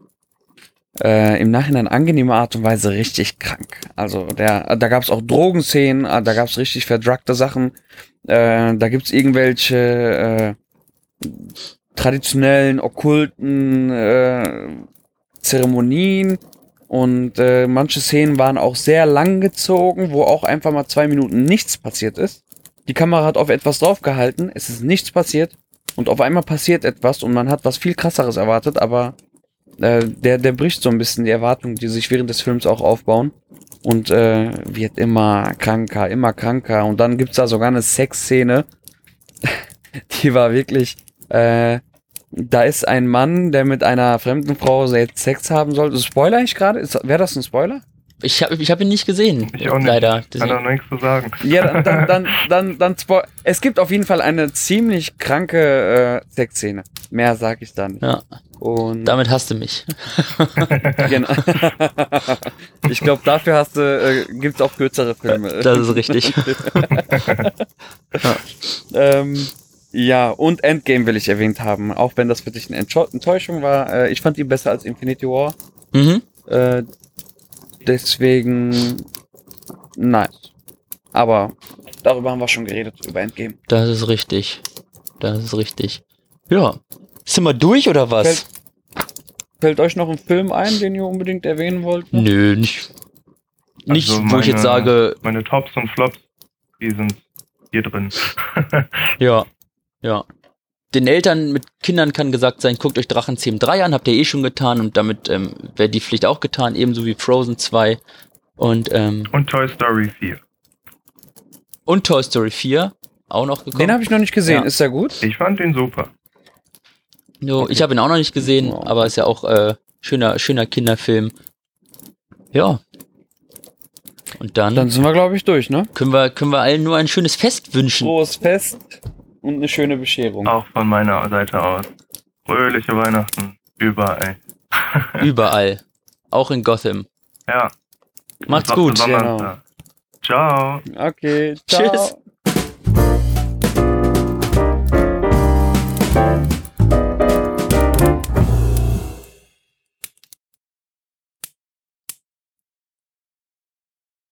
Speaker 4: äh, im Nachhinein angenehme Art und Weise richtig krank. Also der, da gab's auch Drogenszenen, äh, da gab's richtig verdruckte Sachen. Äh, da gibt's irgendwelche äh, traditionellen, okkulten äh, Zeremonien. Und äh, manche Szenen waren auch sehr lang gezogen, wo auch einfach mal zwei Minuten nichts passiert ist. Die Kamera hat auf etwas draufgehalten, es ist nichts passiert und auf einmal passiert etwas und man hat was viel krasseres erwartet, aber äh, der, der bricht so ein bisschen die Erwartungen, die sich während des Films auch aufbauen und äh, wird immer kranker, immer kranker und dann gibt's da sogar eine Sexszene, die war wirklich, äh, da ist ein Mann, der mit einer fremden Frau Sex haben soll. Spoiler ich gerade? Wäre das ein Spoiler?
Speaker 3: Ich habe ich hab ihn nicht gesehen.
Speaker 1: Ich auch nicht.
Speaker 3: Leider.
Speaker 1: Kann auch nichts zu sagen.
Speaker 4: Ja, dann, dann, dann, dann, dann Spo Es gibt auf jeden Fall eine ziemlich kranke äh, Sexszene. Mehr sag ich dann.
Speaker 3: ja,
Speaker 4: Und
Speaker 3: damit hasst du mich.
Speaker 4: genau. ich glaube, dafür hast du, äh, gibt's auch kürzere Filme.
Speaker 3: Das ist richtig.
Speaker 4: ähm, ja, und Endgame will ich erwähnt haben, auch wenn das für dich eine Enttäuschung war. Äh, ich fand ihn besser als Infinity War.
Speaker 3: Mhm.
Speaker 4: Äh, deswegen nice. Aber darüber haben wir schon geredet, über Endgame.
Speaker 3: Das ist richtig. Das ist richtig. Ja. Sind wir durch oder was?
Speaker 4: Fällt- Fällt euch noch ein Film ein, den ihr unbedingt erwähnen wollt? noch?
Speaker 3: Nö, nicht. Nicht,
Speaker 1: Also
Speaker 3: wo ich jetzt
Speaker 1: meine-
Speaker 3: sage,
Speaker 1: Meine Tops und Flops, die sind hier drin.
Speaker 3: ja, ja. Den Eltern mit Kindern kann gesagt sein, guckt euch Drachenzähmen 3 an, habt ihr eh schon getan und damit ähm, wäre die Pflicht auch getan, ebenso wie Frozen 2 und, ähm,
Speaker 1: Und Toy Story 4.
Speaker 3: und Toy Story 4 auch noch gekommen.
Speaker 4: Den habe ich noch nicht gesehen.
Speaker 3: Ja.
Speaker 4: Ist der gut?
Speaker 1: Ich fand den super.
Speaker 3: Jo,
Speaker 4: Okay.
Speaker 3: Ich habe ihn auch noch nicht gesehen,
Speaker 4: Wow.
Speaker 3: aber ist ja auch äh, schöner, schöner Kinderfilm. Ja. Und dann,
Speaker 4: Dann sind wir, glaube ich, durch, ne?
Speaker 3: können wir können wir allen nur ein schönes Fest wünschen.
Speaker 4: Frohes Fest und eine schöne Bescherung.
Speaker 1: Auch von meiner Seite aus. Fröhliche Weihnachten. Überall.
Speaker 3: Überall. Auch in Gotham.
Speaker 1: Ja.
Speaker 3: Macht's gut.
Speaker 4: Genau.
Speaker 1: Ciao.
Speaker 4: Okay, ciao.
Speaker 3: Tschüss.